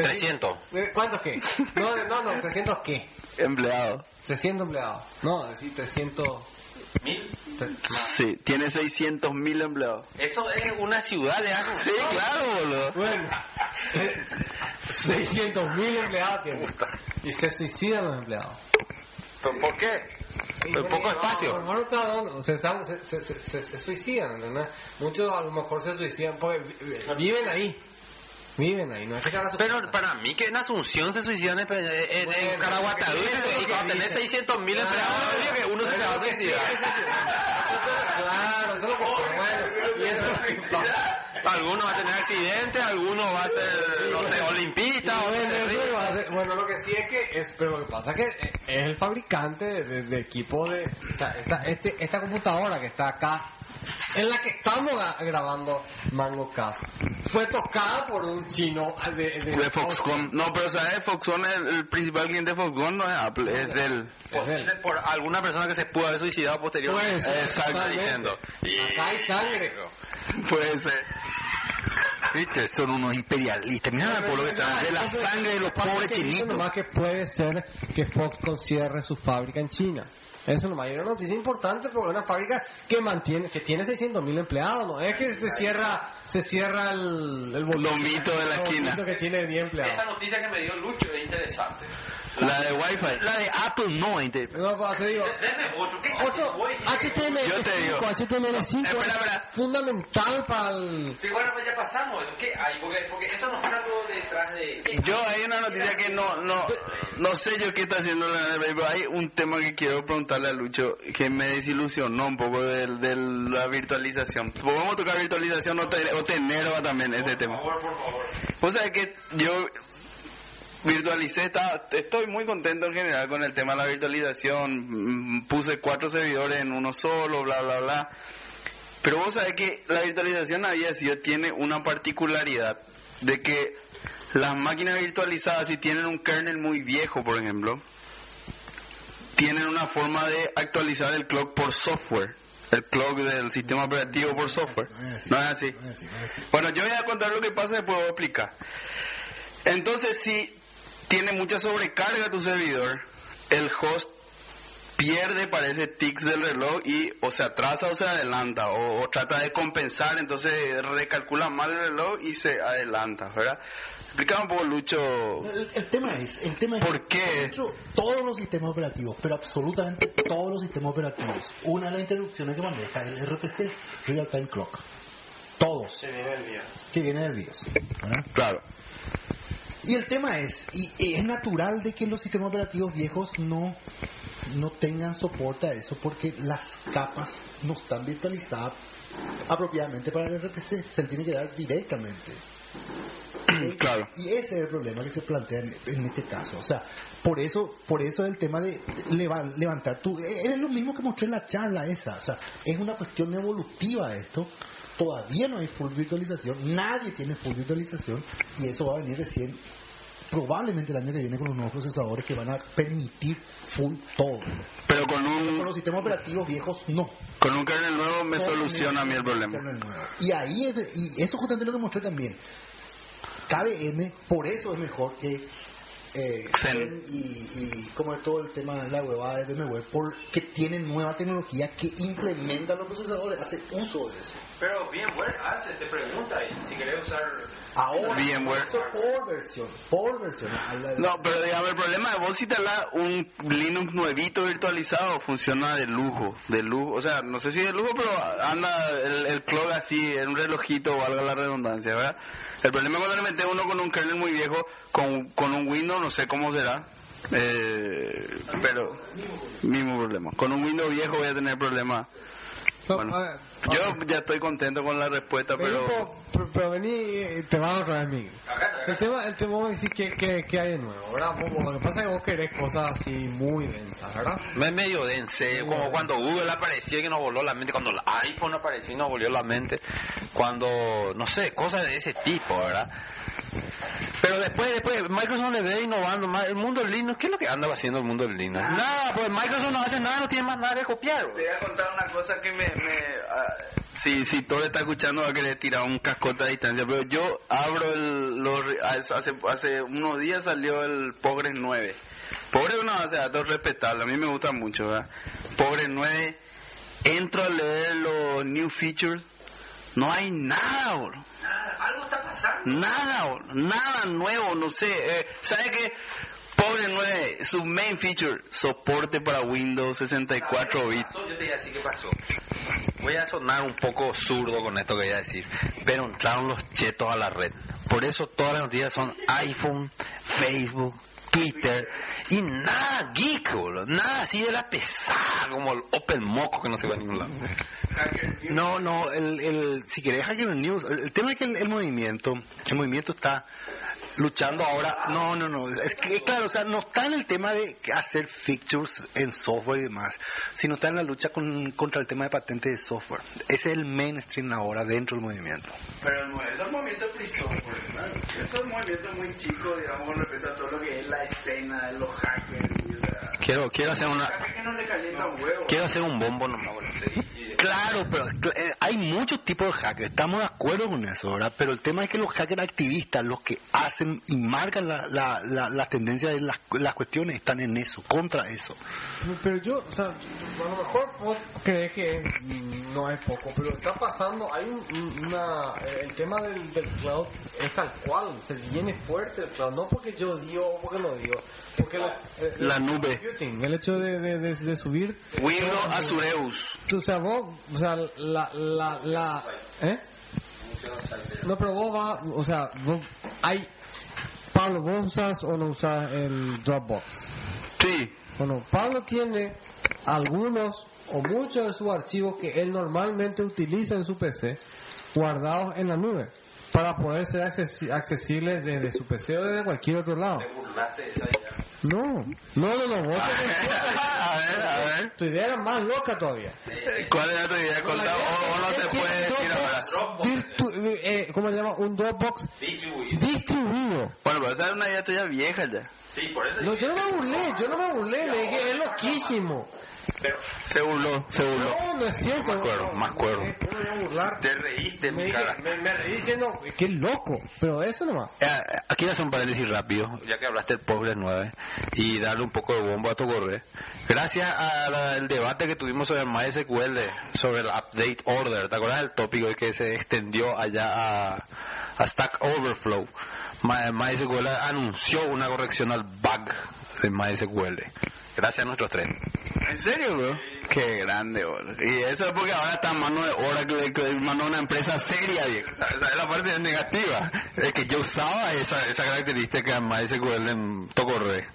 300. Eh, ¿Cuántos qué? No, no, no, 300 qué? Empleados. 300 empleados. No, decir 300... ¿Mil? Sí, tiene 600 mil empleados. Eso es una ciudad de hace. Sí, claro, boludo. Bueno, 600 mil empleados tiene. Y se suicidan los empleados. ¿Pero ¿Por qué? Pero poco espacio. No, no, no, no, se, se, se, se, se- se suicidan, ¿entendés? Muchos a lo mejor se suicidan porque vi- viven ahí. Viven ahí, no su Pero para mí que en Asunción se suicidan en, en, en Bueno, lo y cuando tenés dice. 600 mil Claro. empleados, obvio que uno se te va a suicidar. Claro, eso es lo que bueno, y eso es. Alguno va a tener accidentes, alguno va a ser, no sé, olimpista o Bueno, lo que sí es que es, pero lo que pasa es que es el fabricante de, de equipo de, o sea, esta, este, esta computadora que está acá, en la que estamos grabando Mango Cast, fue tocada por un chino de, de, De Foxconn. No, pero ¿sabes? Foxconn, el, el principal cliente de Foxconn no es Apple, es del... Es él. por alguna persona que se pudo haber suicidado posteriormente. Puede ser, Exacto, diciendo. Acá hay sangre. Puede ser. ¿Viste? Son unos imperialistas. Mira lo que están de la sangre de los pobres chinitos. nomás que puede ser que Foxconn cierre su fábrica en China. Y una noticia importante porque es una fábrica que mantiene, que tiene 600 mil empleados, no es que se cierra, se cierra el, el Lomito de la el esquina. que tiene 10 empleados. Esa noticia que me dio Lucho es interesante. La de Wi-Fi. La de Apple no, inte- No, pues, te digo, Deme otro. ¿Qué 8, HTML5, Yo te digo. HTML5 Espera, es espera. fundamental para el... Sí, bueno, pues ya pasamos. ¿Qué hay? Porque, porque eso nos está algo detrás de... Yo hay una noticia que no no no sé yo qué está haciendo la NBA, pero hay un tema que quiero preguntarle a Lucho que me desilusionó un poco de, de la virtualización. Podemos tocar virtualización o, te- o tener también este tema. Por favor, por favor. O sea que yo virtualicé, está- estoy muy contento en general con el tema de la virtualización. Mm, Puse cuatro servidores en uno solo, bla, bla, bla. Pero vos sabés que la virtualización había sido, tiene una particularidad de que las máquinas virtualizadas, si tienen un kernel muy viejo, por ejemplo, tienen una forma de actualizar el clock por software. El clock del sistema operativo por software. No es así. No es así, no es así. Bueno, yo voy a contar lo que pasa y después voy a explicar. Entonces, si tiene mucha sobrecarga tu servidor, el host pierde, parece, tics del reloj y o se atrasa o se adelanta, o, o trata de compensar, entonces recalcula mal el reloj y se adelanta, ¿verdad? Explica un poco, Lucho, El, el tema es, el tema es ¿Por que qué? dentro todos los sistemas operativos, pero absolutamente todos los sistemas operativos, una de las interrupciones que maneja el RTC, Real Time Clock. Todos. Que viene del BIOS. ¿verdad? claro, Y el tema es, y, y es natural de que los sistemas operativos viejos no, no tengan soporte a eso porque las capas no están virtualizadas apropiadamente para el RTC, se le tiene que dar directamente. Claro. Y ese es el problema que se plantea en, en este caso. O sea, por eso, por eso el tema de levan- levantar tu... Es lo mismo que mostré en la charla esa. O sea, es una cuestión evolutiva esto. Todavía no hay full virtualización. Nadie tiene full virtualización. Y eso va a venir recién, probablemente el año que viene con los nuevos procesadores que van a permitir full todo. Pero con Con un, los sistemas operativos viejos no. con un kernel nuevo me soluciona a mí el problema. Y ahí es de- y eso justamente lo que mostré también. KDM, por eso es mejor que eh, y, y como es todo el tema de la huevada de VMware, porque tienen nueva tecnología que implementa los procesadores, hace uso de eso. Pero VMware hace, te pregunta y si querés usar... Ahora, VMware. eso por versión, por versión. a la- No, pero digamos, el problema de vos si te da un Linux nuevito virtualizado, funciona de lujo, de lujo, o sea, no sé si de lujo, pero anda el, el clock así, en un relojito, valga la redundancia, ¿verdad? El problema es cuando le metes uno con un kernel muy viejo, con, con un Windows, no sé cómo será, eh, pero mismo problema. Con un Windows viejo voy a tener problemas. No, Bueno, a ver, yo ya estoy contento con la respuesta, Vení, pero... pero, pero vení, te vas otra vez, Miguel. El tema, el tema vos decís que, que, que hay de nuevo, ¿verdad? Vos- lo que pasa es que vos querés cosas así muy densas, ¿verdad? No es medio dense, como cuando Google apareció y que nos voló la mente, cuando el iPhone apareció y nos volvió la mente, cuando, no sé, cosas de ese tipo, ¿verdad? Pero después, después, Microsoft le ve innovando más. El mundo del Linux, ¿qué es lo que anda haciendo el mundo del Linux? Nada, pues Microsoft no hace nada, no tiene más nada que copiar. Te voy a contar una cosa que me... me ah, si, si todo está escuchando va a querer tirar un cascote a distancia, pero yo abro el... Los, hace, hace unos días salió el Progress 9. Progress es una base de datos respetable, a mí me gusta mucho, ¿verdad? Progress 9, entro a leer los new features, no hay nada, bro. Algo está pasando. Nada, bro. nada nuevo, no sé. Eh, ¿Sabe qué? Pobre 9, su main feature, soporte para Windows 64 bits. Yo te voy a decir qué pasó. Voy a sonar un poco zurdo con esto que voy a decir, pero entraron los chetos a la red. Por eso todas las noticias son iPhone, Facebook, Twitter y nada geek, nada así de la pesada como el Open Moco que no se va a ningún lado. No, no, el, el, si querés Hacker News, el, tema es que el movimiento, el movimiento está luchando ahora, no, no, no, es que claro, o sea, no está en el tema de hacer features en software y demás, sino está en la lucha con, contra el tema de patentes de software. Ese es el mainstream ahora dentro del movimiento. Pero el, move- esos movimientos free software, ¿no? esos movimientos muy chicos, digamos, con respecto a todo lo que es la escena, los hackers, y, o sea, Quiero, quiero hacer una... Quiero hacer un bombo nomás. Claro, pero eh, hay muchos tipos de hackers, estamos de acuerdo con eso, ¿verdad? Pero el tema es que los hackers activistas, los que hacen y marcan la, la, la, las tendencias de las, las cuestiones, están en eso, contra eso. Pero yo, o sea, a lo mejor vos crees que mm, no es poco, pero está pasando, hay un- un- una, eh, el tema del, del cloud es tal cual, se viene fuerte el cloud, no porque yo digo porque no digo, porque la, eh, La el nube. computing, el hecho de, de, de, de subir, Windows Azureus. o sea, vos, o sea, la, la, la, ¿eh? No, pero vos vas, o sea, vos, hay, Pablo, vos usas o no usas el Dropbox. Sí. Bueno, Pablo tiene algunos o muchos de sus archivos que él normalmente utiliza en su PC guardados en la nube para poder ser accesi- accesibles desde su PC o desde cualquier otro lado. No, no, no, no, vos tenés- a ver, a ver. tu idea era más loca todavía. ¿Cuál era tu idea? O, o no se puede decir ahora. eh, ¿Cómo se llama? Un Dropbox distribuido. Bueno, pero esa es una idea tuya vieja ya. No, yo no me burlé, yo no me burlé, le dije, es loquísimo. Se burló, se burló. No, no es cierto. Me acuerdo, no, me acuerdo. ¿Cómo me voy a burlar? Te reíste, Me, mi cara. me, me reí diciendo, qué loco, pero eso nomás. Eh, Aquí voy a hacer un paréntesis rápido, ya que hablaste del Postgres 9, y darle un poco de bombo a tu correo. Gracias al debate que tuvimos sobre MySQL, sobre el Update Order, ¿te acuerdas del tópico que se extendió allá a, a Stack Overflow? My- MySQL anunció una corrección al bug de MySQL. Gracias a nuestros tres. ¿En serio, bro? Qué grande, bro. Y eso es porque ahora está en mano de Oracle, que mano de una empresa seria, viejo. Esa esa es la parte negativa. Es que yo usaba esa, esa característica en MySQL en Tocorre.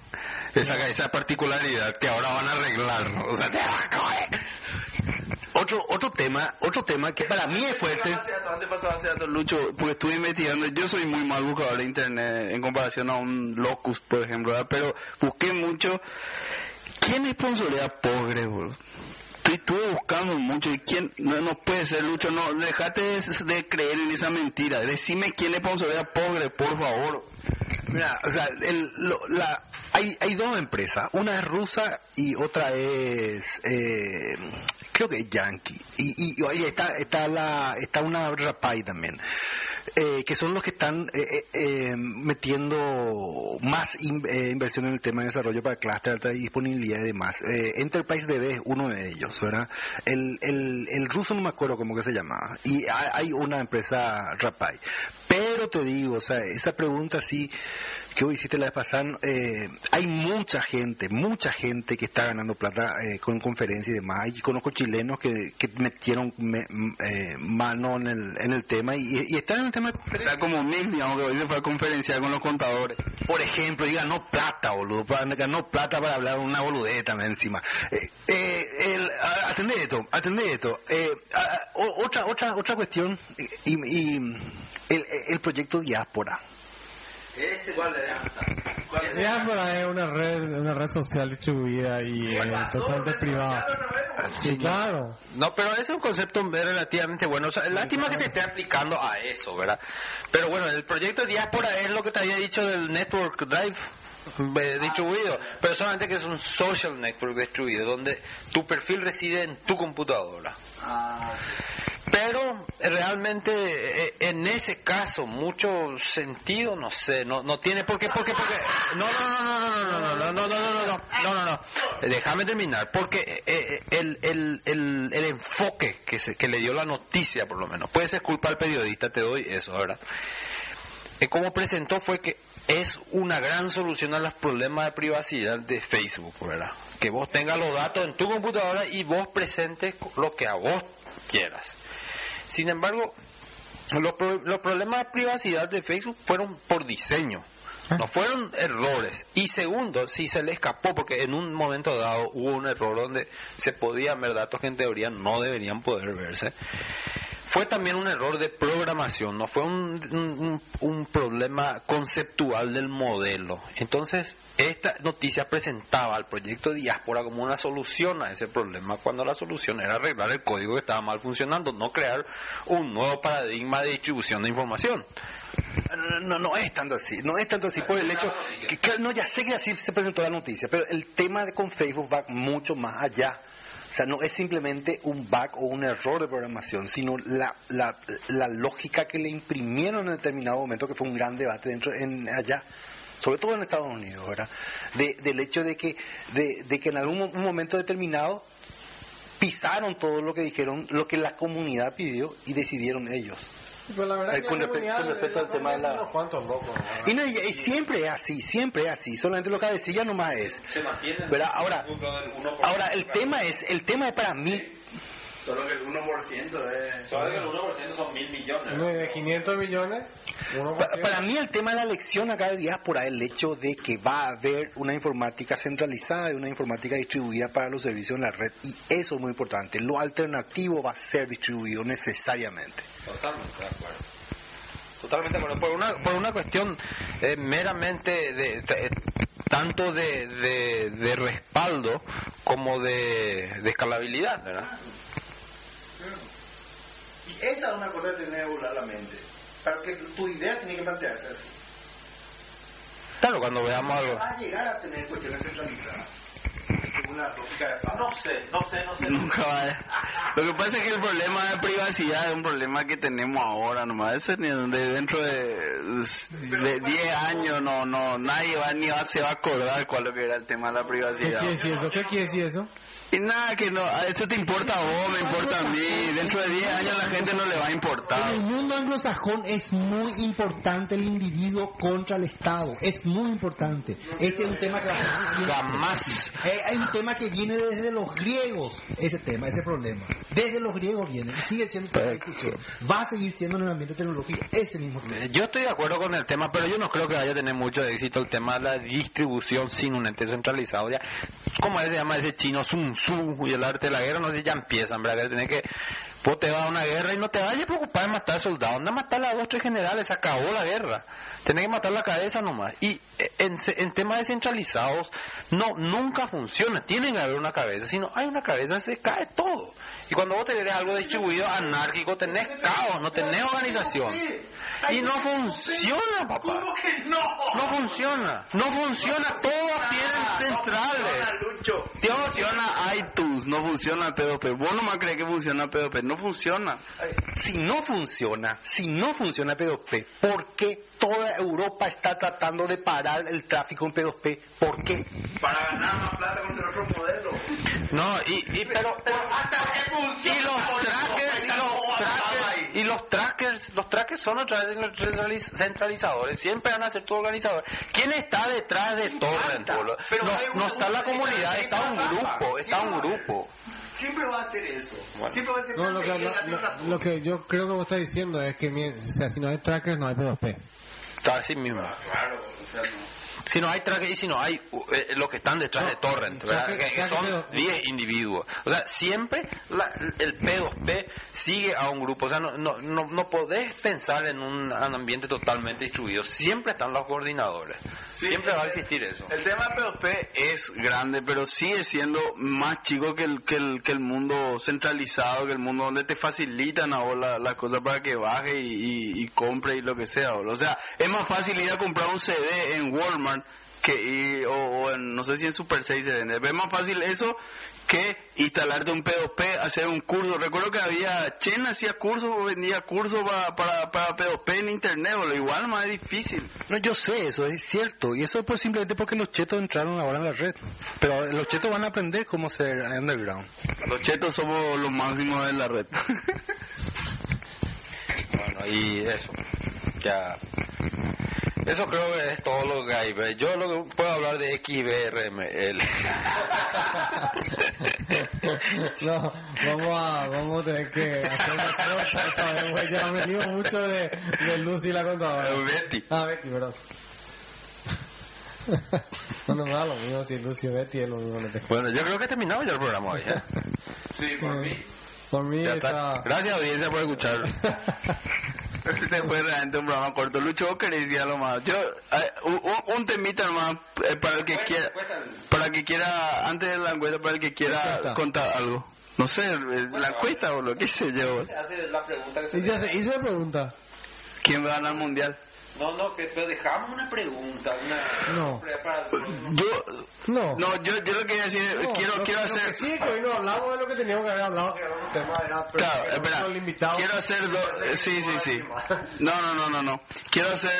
Esa, esa particularidad que ahora van a arreglar. O sea, te va a coger. Otro otro tema, otro tema que para mí es fuerte. ¿Dónde pasó hace rato, Lucho? Porque estuve investigando. Yo soy muy mal buscador de internet en comparación a un Locust, por ejemplo, ¿verdad? pero busqué mucho. ¿Quién sponsorea Postgres, bro? Estoy- Estuve buscando mucho y quién, no, no puede ser Lucho, no, dejate de, de creer en esa mentira, decime quién le sponsorea Postgres, por favor. Mira, o sea, el- lo- la, hay, hay dos empresas, una es rusa y otra es, eh, creo que es Yankee. Y, y, y está, está, la, está una Rapay también. eh, que son los que están eh, eh, eh, metiendo más in- eh, inversión en el tema de desarrollo para clúster, alta disponibilidad y demás. Eh, Enterprise DB es uno de ellos, ¿verdad? El, el, el ruso no me acuerdo cómo que se llamaba. Y hay, una empresa Rapay. Pero te digo, o sea, esa pregunta sí que vos hiciste la vez pasada, eh, hay mucha gente, mucha gente que está ganando plata eh, con conferencias y demás. Y conozco chilenos que, que metieron eh, mano en el, en el tema y, y están en el tema. Sea, como Mix, digamos, que hoy se fue a conferenciar con los contadores. Por ejemplo, y ganó plata, boludo. Ganó plata para hablar una boludez también encima. Eh, eh, el, atendé esto, atendé esto. Otra, otra, otra cuestión, y, y el, el proyecto Diáspora. Diáspora es una red, una red social distribuida y eh, totalmente privada. Sí, claro. No, pero es un concepto relativamente bueno. O sea, lástima que se esté aplicando a eso, ¿verdad? Pero bueno, el proyecto Diáspora es lo que te había dicho del Network Drive distribuido, pero solamente que es un social network distribuido, donde tu perfil reside en tu computadora. Pero eh, realmente eh, en ese caso mucho sentido no sé, no no tiene por qué porque porque no no no no no no no no no no no no no no déjame terminar porque eh, eh, el, el, el, el enfoque que se que le dio la noticia por lo menos puede ser culpa al periodista te doy eso verdad eh, como presentó fue que es una gran solución a los problemas de privacidad de Facebook, ¿verdad? Que vos tengas los datos en tu computadora y vos presentes lo que a vos quieras. Sin embargo, los, los problemas de privacidad de Facebook fueron por diseño. No fueron errores. Y segundo, si se le escapó, porque en un momento dado hubo un error donde se podían ver datos que en teoría no deberían poder verse, fue también un error de programación, no fue un, un- un- un problema conceptual del modelo. Entonces, esta noticia presentaba al proyecto Diáspora como una solución a ese problema, cuando la solución era arreglar el código que estaba mal funcionando, no crear un nuevo paradigma de distribución de información. no, no, no es tanto así, no es tanto así por el hecho que, no, ya sé que así se presentó la noticia, pero el tema de con Facebook va mucho más allá. O sea, no es simplemente un bug o un error de programación, sino la, la, la lógica que le imprimieron en determinado momento, que fue un gran debate dentro en allá, sobre todo en Estados Unidos, ¿verdad? De- del hecho de que, de, que en algún momento determinado pisaron todo lo que dijeron, lo que la comunidad pidió y decidieron ellos. Pues la verdad es que con la. Y, no, y- y siempre es así, siempre es así, solamente lo que decía nomás es. Se mantiene. Ahora, ahora el tema es, el tema es para mí, Solo que el 1% es... Solo que el 1% son mil millones. Uno de 500 millones, uno pa- para mí el tema de la elección acá de diáspora es el hecho de que va a haber una informática centralizada y una informática distribuida para los servicios en la red y eso es muy importante. Lo alternativo va a ser distribuido necesariamente. Totalmente de acuerdo. Totalmente de acuerdo. Por una, por una cuestión eh, meramente de, de- tanto de, de, de respaldo como de, de escalabilidad, ¿verdad? Y esa es una cosa que tiene que volar la mente. Para que tu idea tiene que plantearse así. Claro, cuando veamos algo. Va a llegar a tener cuestiones centralizadas. Lógica de No sé, no sé, no sé. Nunca va a- Lo que pasa es que el problema de privacidad es un problema que tenemos ahora nomás. Eso ni de dentro de, de 10 años no no nadie va ni va, se va a acordar cuál lo que era el tema de la ¿Qué privacidad. quiere decir eso? ¿Qué quiere decir eso? Y nada, que no, a esto te importa a vos, me importa a mí. Dentro de 10 años la gente no le va a En importar. el mundo anglosajón es muy importante el individuo contra el Estado. Es muy importante. Este es un tema que va a. Jamás. Eh, hay un tema que viene desde los griegos, ese tema, ese problema. Desde los griegos viene y sigue siendo una discusión. Va a seguir siendo en el ambiente tecnológico ese mismo tema. Eh, Yo estoy de acuerdo con el tema, pero yo no creo que vaya a tener mucho éxito el tema de la distribución sin un ente centralizado. Ya, como se llama ese chino Sun Tzu y el arte de la guerra, no sé, ya empiezan, ¿verdad? Que tenés que, vos te vas a una guerra y no te vayas a preocupar de matar soldados, anda a matar a dos tres generales, se acabó la guerra. Tenés que matar la cabeza nomás. Y eh, en, en temas descentralizados, no, nunca funciona. Tiene que haber una cabeza. Si no hay una cabeza, se cae todo. Y cuando vos tenés algo distribuido anárquico, tenés caos, no tenés organización. Y no funciona, papá. No funciona. No funciona. Todos tienen centrales. No funciona iTunes, no funciona P2P. Vos nomás crees que funciona P2P, no funciona. Si no funciona, si no funciona P2P, ¿por qué toda Europa está tratando de parar el tráfico en P2P? ¿Por qué? Para ganar más plata con el otro modelo. No, y, y pero, y los trackers, y los trackers, y los trackers, los trackers son otra vez centraliz- centralizadores, siempre van a ser todo organizadores. ¿Quién está detrás de boludo? No, no está la comunidad, está un grupo, está un grupo. Siempre va a hacer eso. Bueno. Siempre va a ser No, lo que, lo, lo- lo que yo creo que vos estás diciendo es que mi- o sea, si no hay trackers no hay P2P. Está así mismo. Claro, o sea, no. Si no hay trackers y si no hay eh, los que están detrás de Torrent, que, que son tracker- 10 individuos. O sea, siempre la- el P2P sigue a un grupo. O sea, no, no, no, no podés pensar en un, ambiente totalmente distribuido. Siempre están los coordinadores. Siempre va a existir eso. El tema de P2P es grande, pero sigue siendo más chico que el, que el, que el mundo centralizado, que el mundo donde te facilitan ahora las cosas para que baje y, y, y compre y lo que sea. O sea, es más fácil ir a comprar un CD en Walmart que ir- o, o en, no sé si en Super 6 se vende. Es más fácil eso que instalarte un P2P, hacer un curso. Recuerdo que había, Chen hacía cursos, vendía cursos para, para, para P2P en internet, boludo. igual más difícil. No, yo sé, eso es cierto. Y eso es pues simplemente porque los chetos entraron ahora en la red. Pero los chetos van a aprender cómo ser underground. Los chetos somos los máximos de la red. Bueno, y eso. Ya. Eso creo que es todo lo que hay. Yo lo que puedo hablar de XBRML. No, vamos a, vamos a tener que hacer una cosa. Ya me venimos mucho de, de Lucy la contadora. Betty. Ah, Betty, perdón. Bueno, me da lo mismo si Lucy o Betty es lo mismo. no bueno, yo creo que terminamos ya el programa hoy. ¿eh? Sí, por mí. Por mí Ya está. Gracias audiencia por escuchar. Este fue realmente un programa corto. Lucho, vos querés decir algo más. Yo, eh, un, un- temita nomás eh, para el que quiera, para el que quiera, antes de la encuesta, para el que quiera contar algo. No sé, eh, la encuesta o lo que sé yo. hace la pregunta Y se se me pregunta. ¿Quién va a ganar el mundial? No, no, pero pero dejamos una pregunta. Una, No. próximo. Yo, No. no, yo, yo lo que decir, No, quiero, quiero lo hacer. que sí, que hoy no hablamos de lo que teníamos que haber hablado, que era un tema era pero- Claro, espera, quiero hacer dos, sí, sí, sí. No, no, no, no, no. Quiero hacer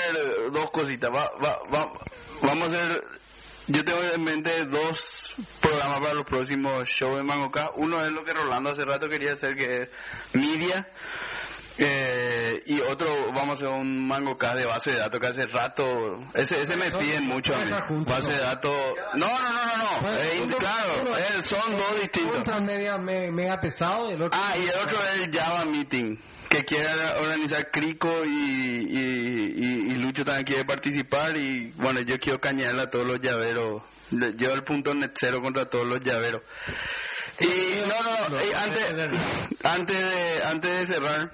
dos cositas. Va, va, va, vamos a hacer, yo tengo en mente dos programas para los próximos shows de Mangoca. Uno es lo que Rolando hace rato quería hacer, que es media. Eh, y otro, vamos a hacer un Mangoca de base de datos que hace rato, ese, ese me piden mucho a mí. Base de datos, no, no, no, no, no. Eh, claro, eh, son dos distintos. Mega pesado y el otro. Ah, y el otro es el Java Meeting, que quiere organizar Crico y, y, y- y Lucho también quiere participar y bueno, yo quiero cañarle a todos los llaveros. Yo el punto net cero contra todos los llaveros. Y no, no, y antes, antes, de, antes de cerrar,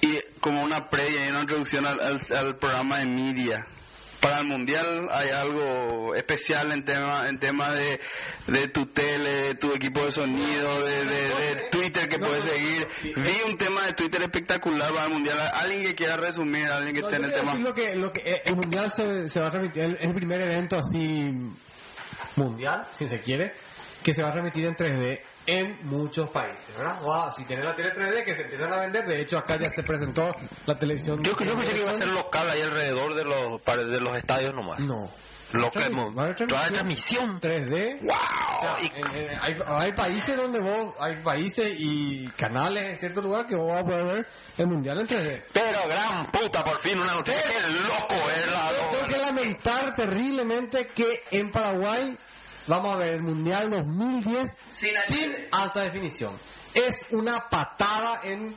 y como una previa y una introducción al, al, al programa de media. Para el mundial hay algo especial en tema en tema de, de tu tele, de tu equipo de sonido, de, de, de Twitter que puedes seguir. Vi un tema de Twitter espectacular para el mundial. Alguien que quiera resumir, alguien que No, esté en el tema. lo que, lo que eh, el mundial se, se va a transmitir, el, el primer evento así mundial, si se quiere, que se va a transmitir en 3D en muchos países, ¿verdad? Wow, si tienen la tele 3D que se empiezan a vender, de hecho acá ya se presentó la televisión. Yo, yo pensé que iba a ser local ahí alrededor de los, de los estadios nomás. No. A haber toda transmisión. transmisión. 3D. ¡Wow! O sea, en- en- hay, hay países donde vos, hay países y canales en cierto lugar que vos vas a poder ver el mundial en 3D. pero gran puta, por fin una noticia. ¡Qué loco es Yo tengo que la... lamentar terriblemente que en Paraguay vamos a ver el Mundial 2010 sin, alta definición. Es una patada en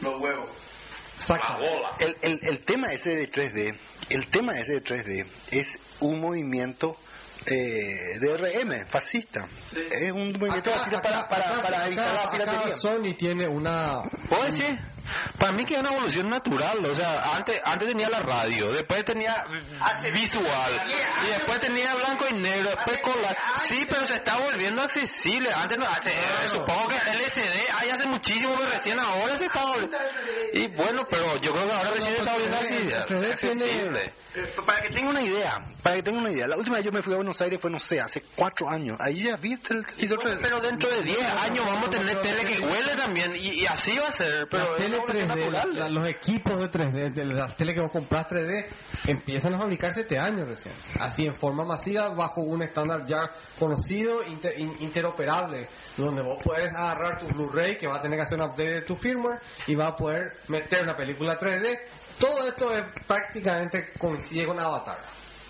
Los huevos. saca. El, el, el tema ese de 3D, el tema ese de 3D es un movimiento eh, de RM, fascista. Es un movimiento fascista para, para, para evitar la piratería. Sony tiene una ¿Puedo decir? Para mí que es una evolución natural, o sea, antes antes tenía la radio, después tenía visual, y después tenía blanco y negro, después color. Sí, pero se está volviendo accesible. Antes no, antes, eh, supongo que el LCD hay hace muchísimo, pero recién ahora se está volviendo. Y bueno, pero yo creo que ahora recién se está volviendo El 3D tiene- accesible. Eh, Para que tenga una idea, para que tenga una idea, la última vez yo me fui a Buenos Aires fue, no sé, hace cuatro años. Ahí ya viste el televisor 3D. Pero dentro de 10 años vamos a tener tele que huele también, y, y así va a ser. Pero tele una evolución 3D, la- natural. la- los equipos de 3D, de las tele que vos comprás 3D, empiezan a fabricarse este año recién. Así en forma masiva, bajo un estándar ya conocido, inter- in- interoperable, donde vos puedes agarrar tu Blu-ray, que va a tener que hacer un update de tu firmware, y va a poder meter una película 3D. Todo esto es, prácticamente coincide con Avatar.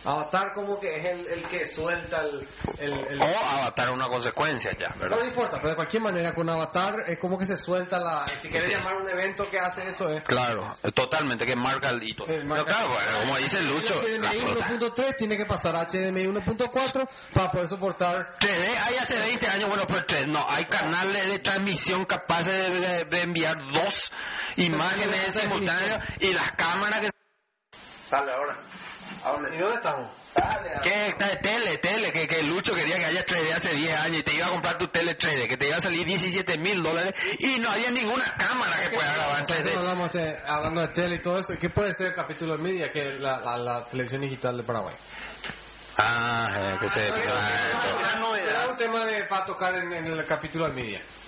Avatar como que es el, el que suelta el... el, el- O avatar una consecuencia ya, no ¿verdad? me importa, pero de cualquier manera con Avatar es como que se suelta la... Si quieres llamar un evento que hace eso es... Claro, totalmente, que marca el hito. Pero marca- claro, bueno, como dice Lucho, HDMI fruta. 1.3 tiene que pasar a HDMI 1.4 para poder soportar 3D hay hace 20 años, bueno, pero 3 no, hay canales de transmisión capaces de, de- de enviar dos imágenes simultáneas y las cámaras que... Dale ahora. ¿Y dónde estamos? ¿Qué? Está- Tele, tele, que, que Lucho quería que haya 3D hace 10 años y te iba a comprar tu tele 3D, que te iba a salir 17 mil dólares y no había ninguna cámara que pueda grabar en Nosotros 3D. hablamos de- hablando de tele y todo eso. ¿Qué puede ser el capítulo de media que es la, la, la televisión digital de Paraguay? Ah, eh, que se... Era un tema de, para tocar en, en el capítulo de media. Y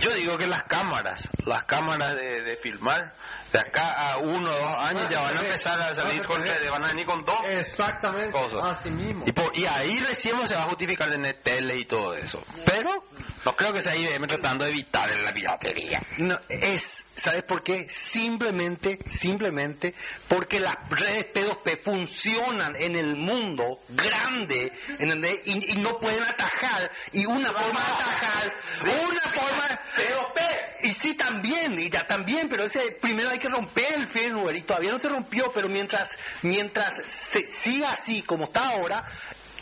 yo digo que las cámaras, las cámaras de, de filmar, de acá a uno o dos años ya van a empezar a salir con 3D, van a venir con dos. Exactamente, Cosas. así mismo. Y, por- y ahí recién se va a justificar tener tele y todo eso. Pero no creo que sea IBM tratando de evitar la piratería. No, es, ¿sabes por qué? Simplemente, simplemente porque las redes P2P funcionan en el mundo grande, ¿entendés? Y, y no pueden atajar. Y una forma de atajar, una forma P2P. Y sí también, y ya también, pero ese primero hay que romper el firmware y todavía no se rompió, pero mientras, mientras se siga así como está ahora,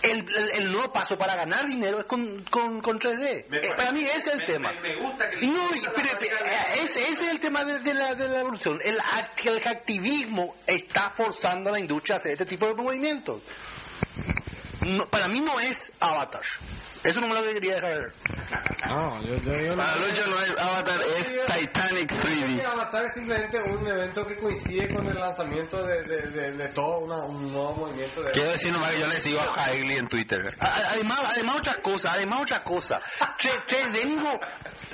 el, el, el nuevo paso para ganar dinero es con, con, con 3D. Eh, para mí ese es el tema. Y no, pero, pero, eh, ese, ese es el tema de, de la, de la evolución. El, el activismo está forzando a la industria a hacer este tipo de movimientos. No, para mí no es Avatar. Eso no me lo quería dejar. No, yo, yo, yo no. Para Lucho no es Avatar, es Titanic Creo que 3D. Avatar es simplemente un evento que coincide con el lanzamiento de, de, de, de todo una, un nuevo movimiento de... Quiero decir nomás que yo le sigo a Jaegli en Twitter. A- Además, además otra cosa, además otra cosa. Che, che, Dengo,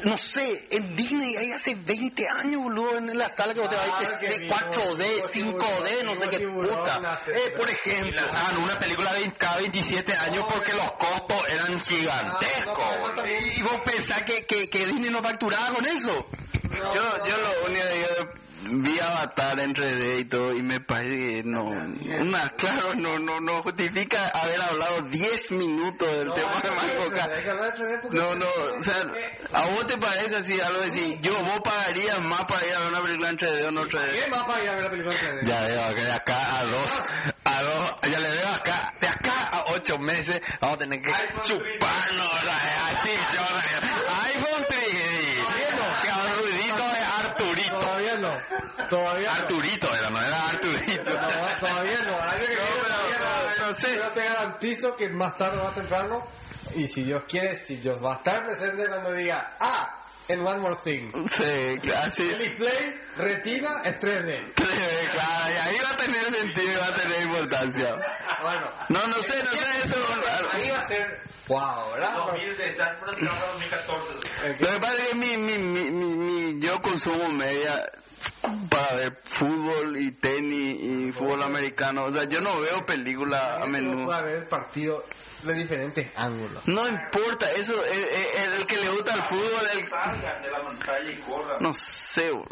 no sé, en Disney hay hace 20 años, boludo, en la sala que vos te vas a Claro que ir, vimos, 4D, vimos 5D, no sé qué puta. Eh, por ejemplo. lanzaban una película de cada 27 años porque los costos eran gigantescos. Y vos pensás que, que, que Disney no facturaba con eso. Yo, yo lo único que yo vi Avatar en 3D y todo y me parece que no, una, claro, no, no, no justifica haber hablado 10 minutos del tema de Mancoca. Hay que hablar de 3D porque- No, no, o sea, ¿a vos te parece así algo así? Yo, vos pagarías más para ir a ver una película en 3D o no 3D. ¿Quién va para ir a ver la película en 3D? Ya veo que de acá a dos, a dos, ya le veo acá, de acá a ocho meses vamos a tener que chuparnos así, yo, iPhone 3D, que ruidito de Arturito. Todavía no. Todavía no. Arturito era, no era Arturito. No, todavía no. Año que No, viene pero- todavía sé. Yo te garantizo que más tarde o más temprano, y si Dios quiere, Steve Jobs va a estar presente cuando diga, ah, en One More Thing. Sí, claro, sí. El display retina es 3D. 3D, claro, y ahí va a tener sentido y va a tener importancia. Bueno. No, no sé, no sé eso. Ahí va a ser, wow, ¿verdad? Lo que pasa es que mi, mi, mi, mi, mi- yo consumo media para ver fútbol y tenis y fútbol americano. O sea, yo no veo películas a menudo. a ver el partido de diferentes ángulos. No importa, eso es, es- es el que le gusta el fútbol. El... No sé, bro.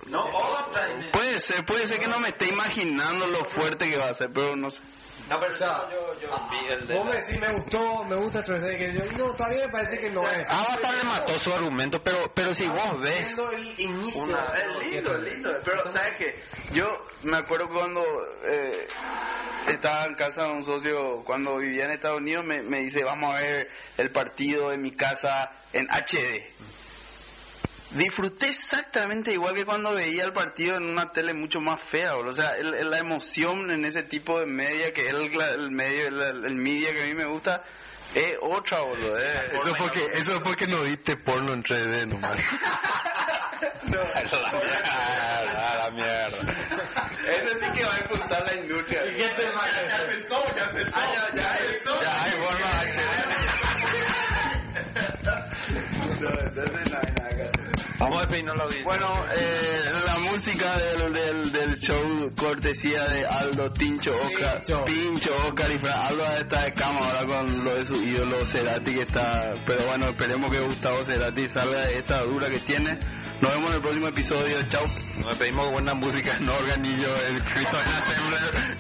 Puede ser, puede ser que no me esté imaginando lo fuerte que va a ser, pero no sé. O sea, vos me decís, me gustó, me gusta el 3D, que yo, no, todavía me parece que no es. Avatar le mató su argumento, pero, pero si vos ves, el inicio. Es lindo, es lindo. Pero, ¿sabes qué? Yo me acuerdo cuando eh, estaba en casa de un socio, cuando vivía en Estados Unidos, me, me dice, vamos a ver el partido de mi casa en HD. Disfruté exactamente igual que cuando veía el partido en una tele mucho más fea, boludo. o sea, el- el- la emoción en ese tipo de media, que es el, el medio, el, el media que a mí me gusta, es otra, boludo. eh. Eso es porque, eso es porque no viste porno en 3D nomás. la mierda, la mierda. Eso sí que va a impulsar la industria. ¿Y qué tema es ese? Ah, ya, ya, ya. Ya hay forma No, entonces no hay nada que hacer. Vamos a despedirnos la audiencia. Bueno, eh, la música del, del, del show cortesía de Aldo Tincho Ocar, Pincho. Pincho Ocar y Fran. Aldo está de cama ahora con lo de su ídolo Cerati que está, pero bueno, esperemos que Gustavo Cerati salga de esta dura que tiene. Nos vemos en el próximo episodio, chao. Nos despedimos con buena música, no organillo, el Cristo en Assembler.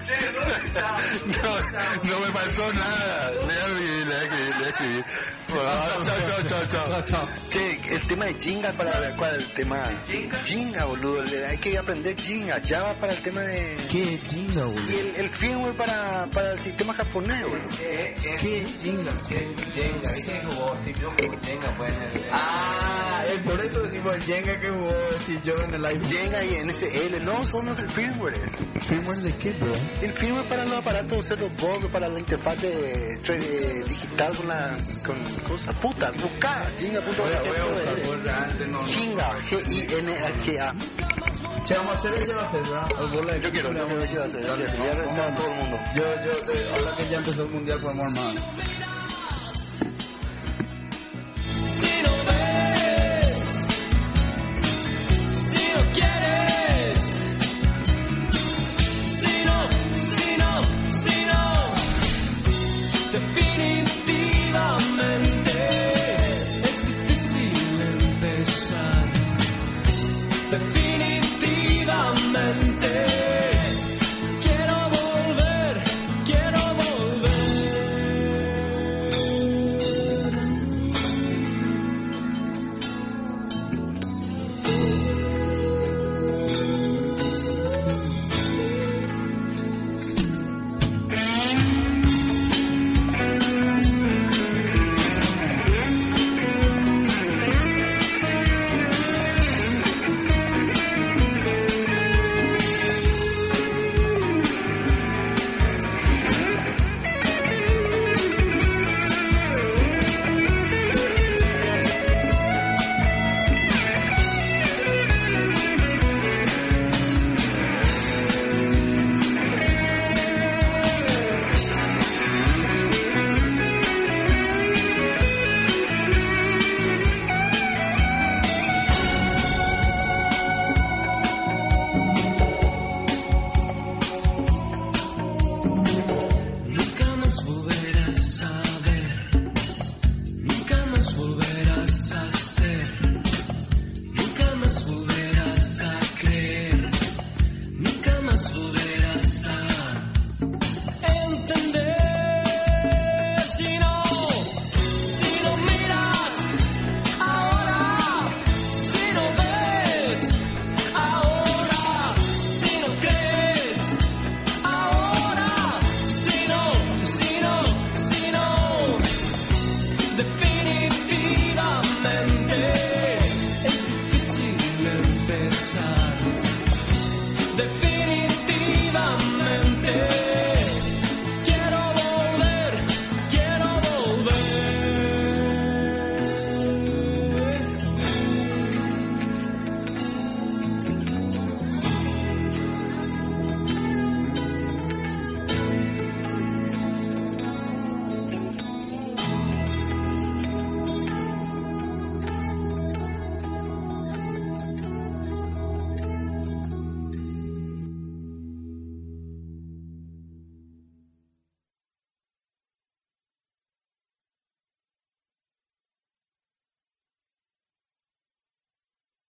No, no me pasó nada. Le escribí, le escribí, le escribí. Chao, chao, chao, chao. Chao, chao. Che, el tema de Jinga para cuál el tema Jinga, boludo, le- hay que aprender Jinga, Java para el tema de ¿Qué jinga, boludo? y el, el firmware para, para el sistema japonés, boludo. ¿Qué jinga? Jenga, ¿viste que jugó Steve Jobs con Jenga? Pues, Ah, es por eso decimos el Jenga que jugó Steve Jobs en el iPhone. Jenga y NSL, no, son los del firmware. ¿Firmware de qué, bro? El firmware para los aparatos set-top box, para la interfase eh, digital con la con cosas puta, busca Jinga.org. Jinga, G-I-N-G-A. Che, vamos a hacer ese va a hacer, ¿verdad? De- Yo quiero, yo quiero que hacer, dale, ya está todo el mundo. Yo, yo, eh, ahora que ya empezó el mundial, podemos armar. Si no si no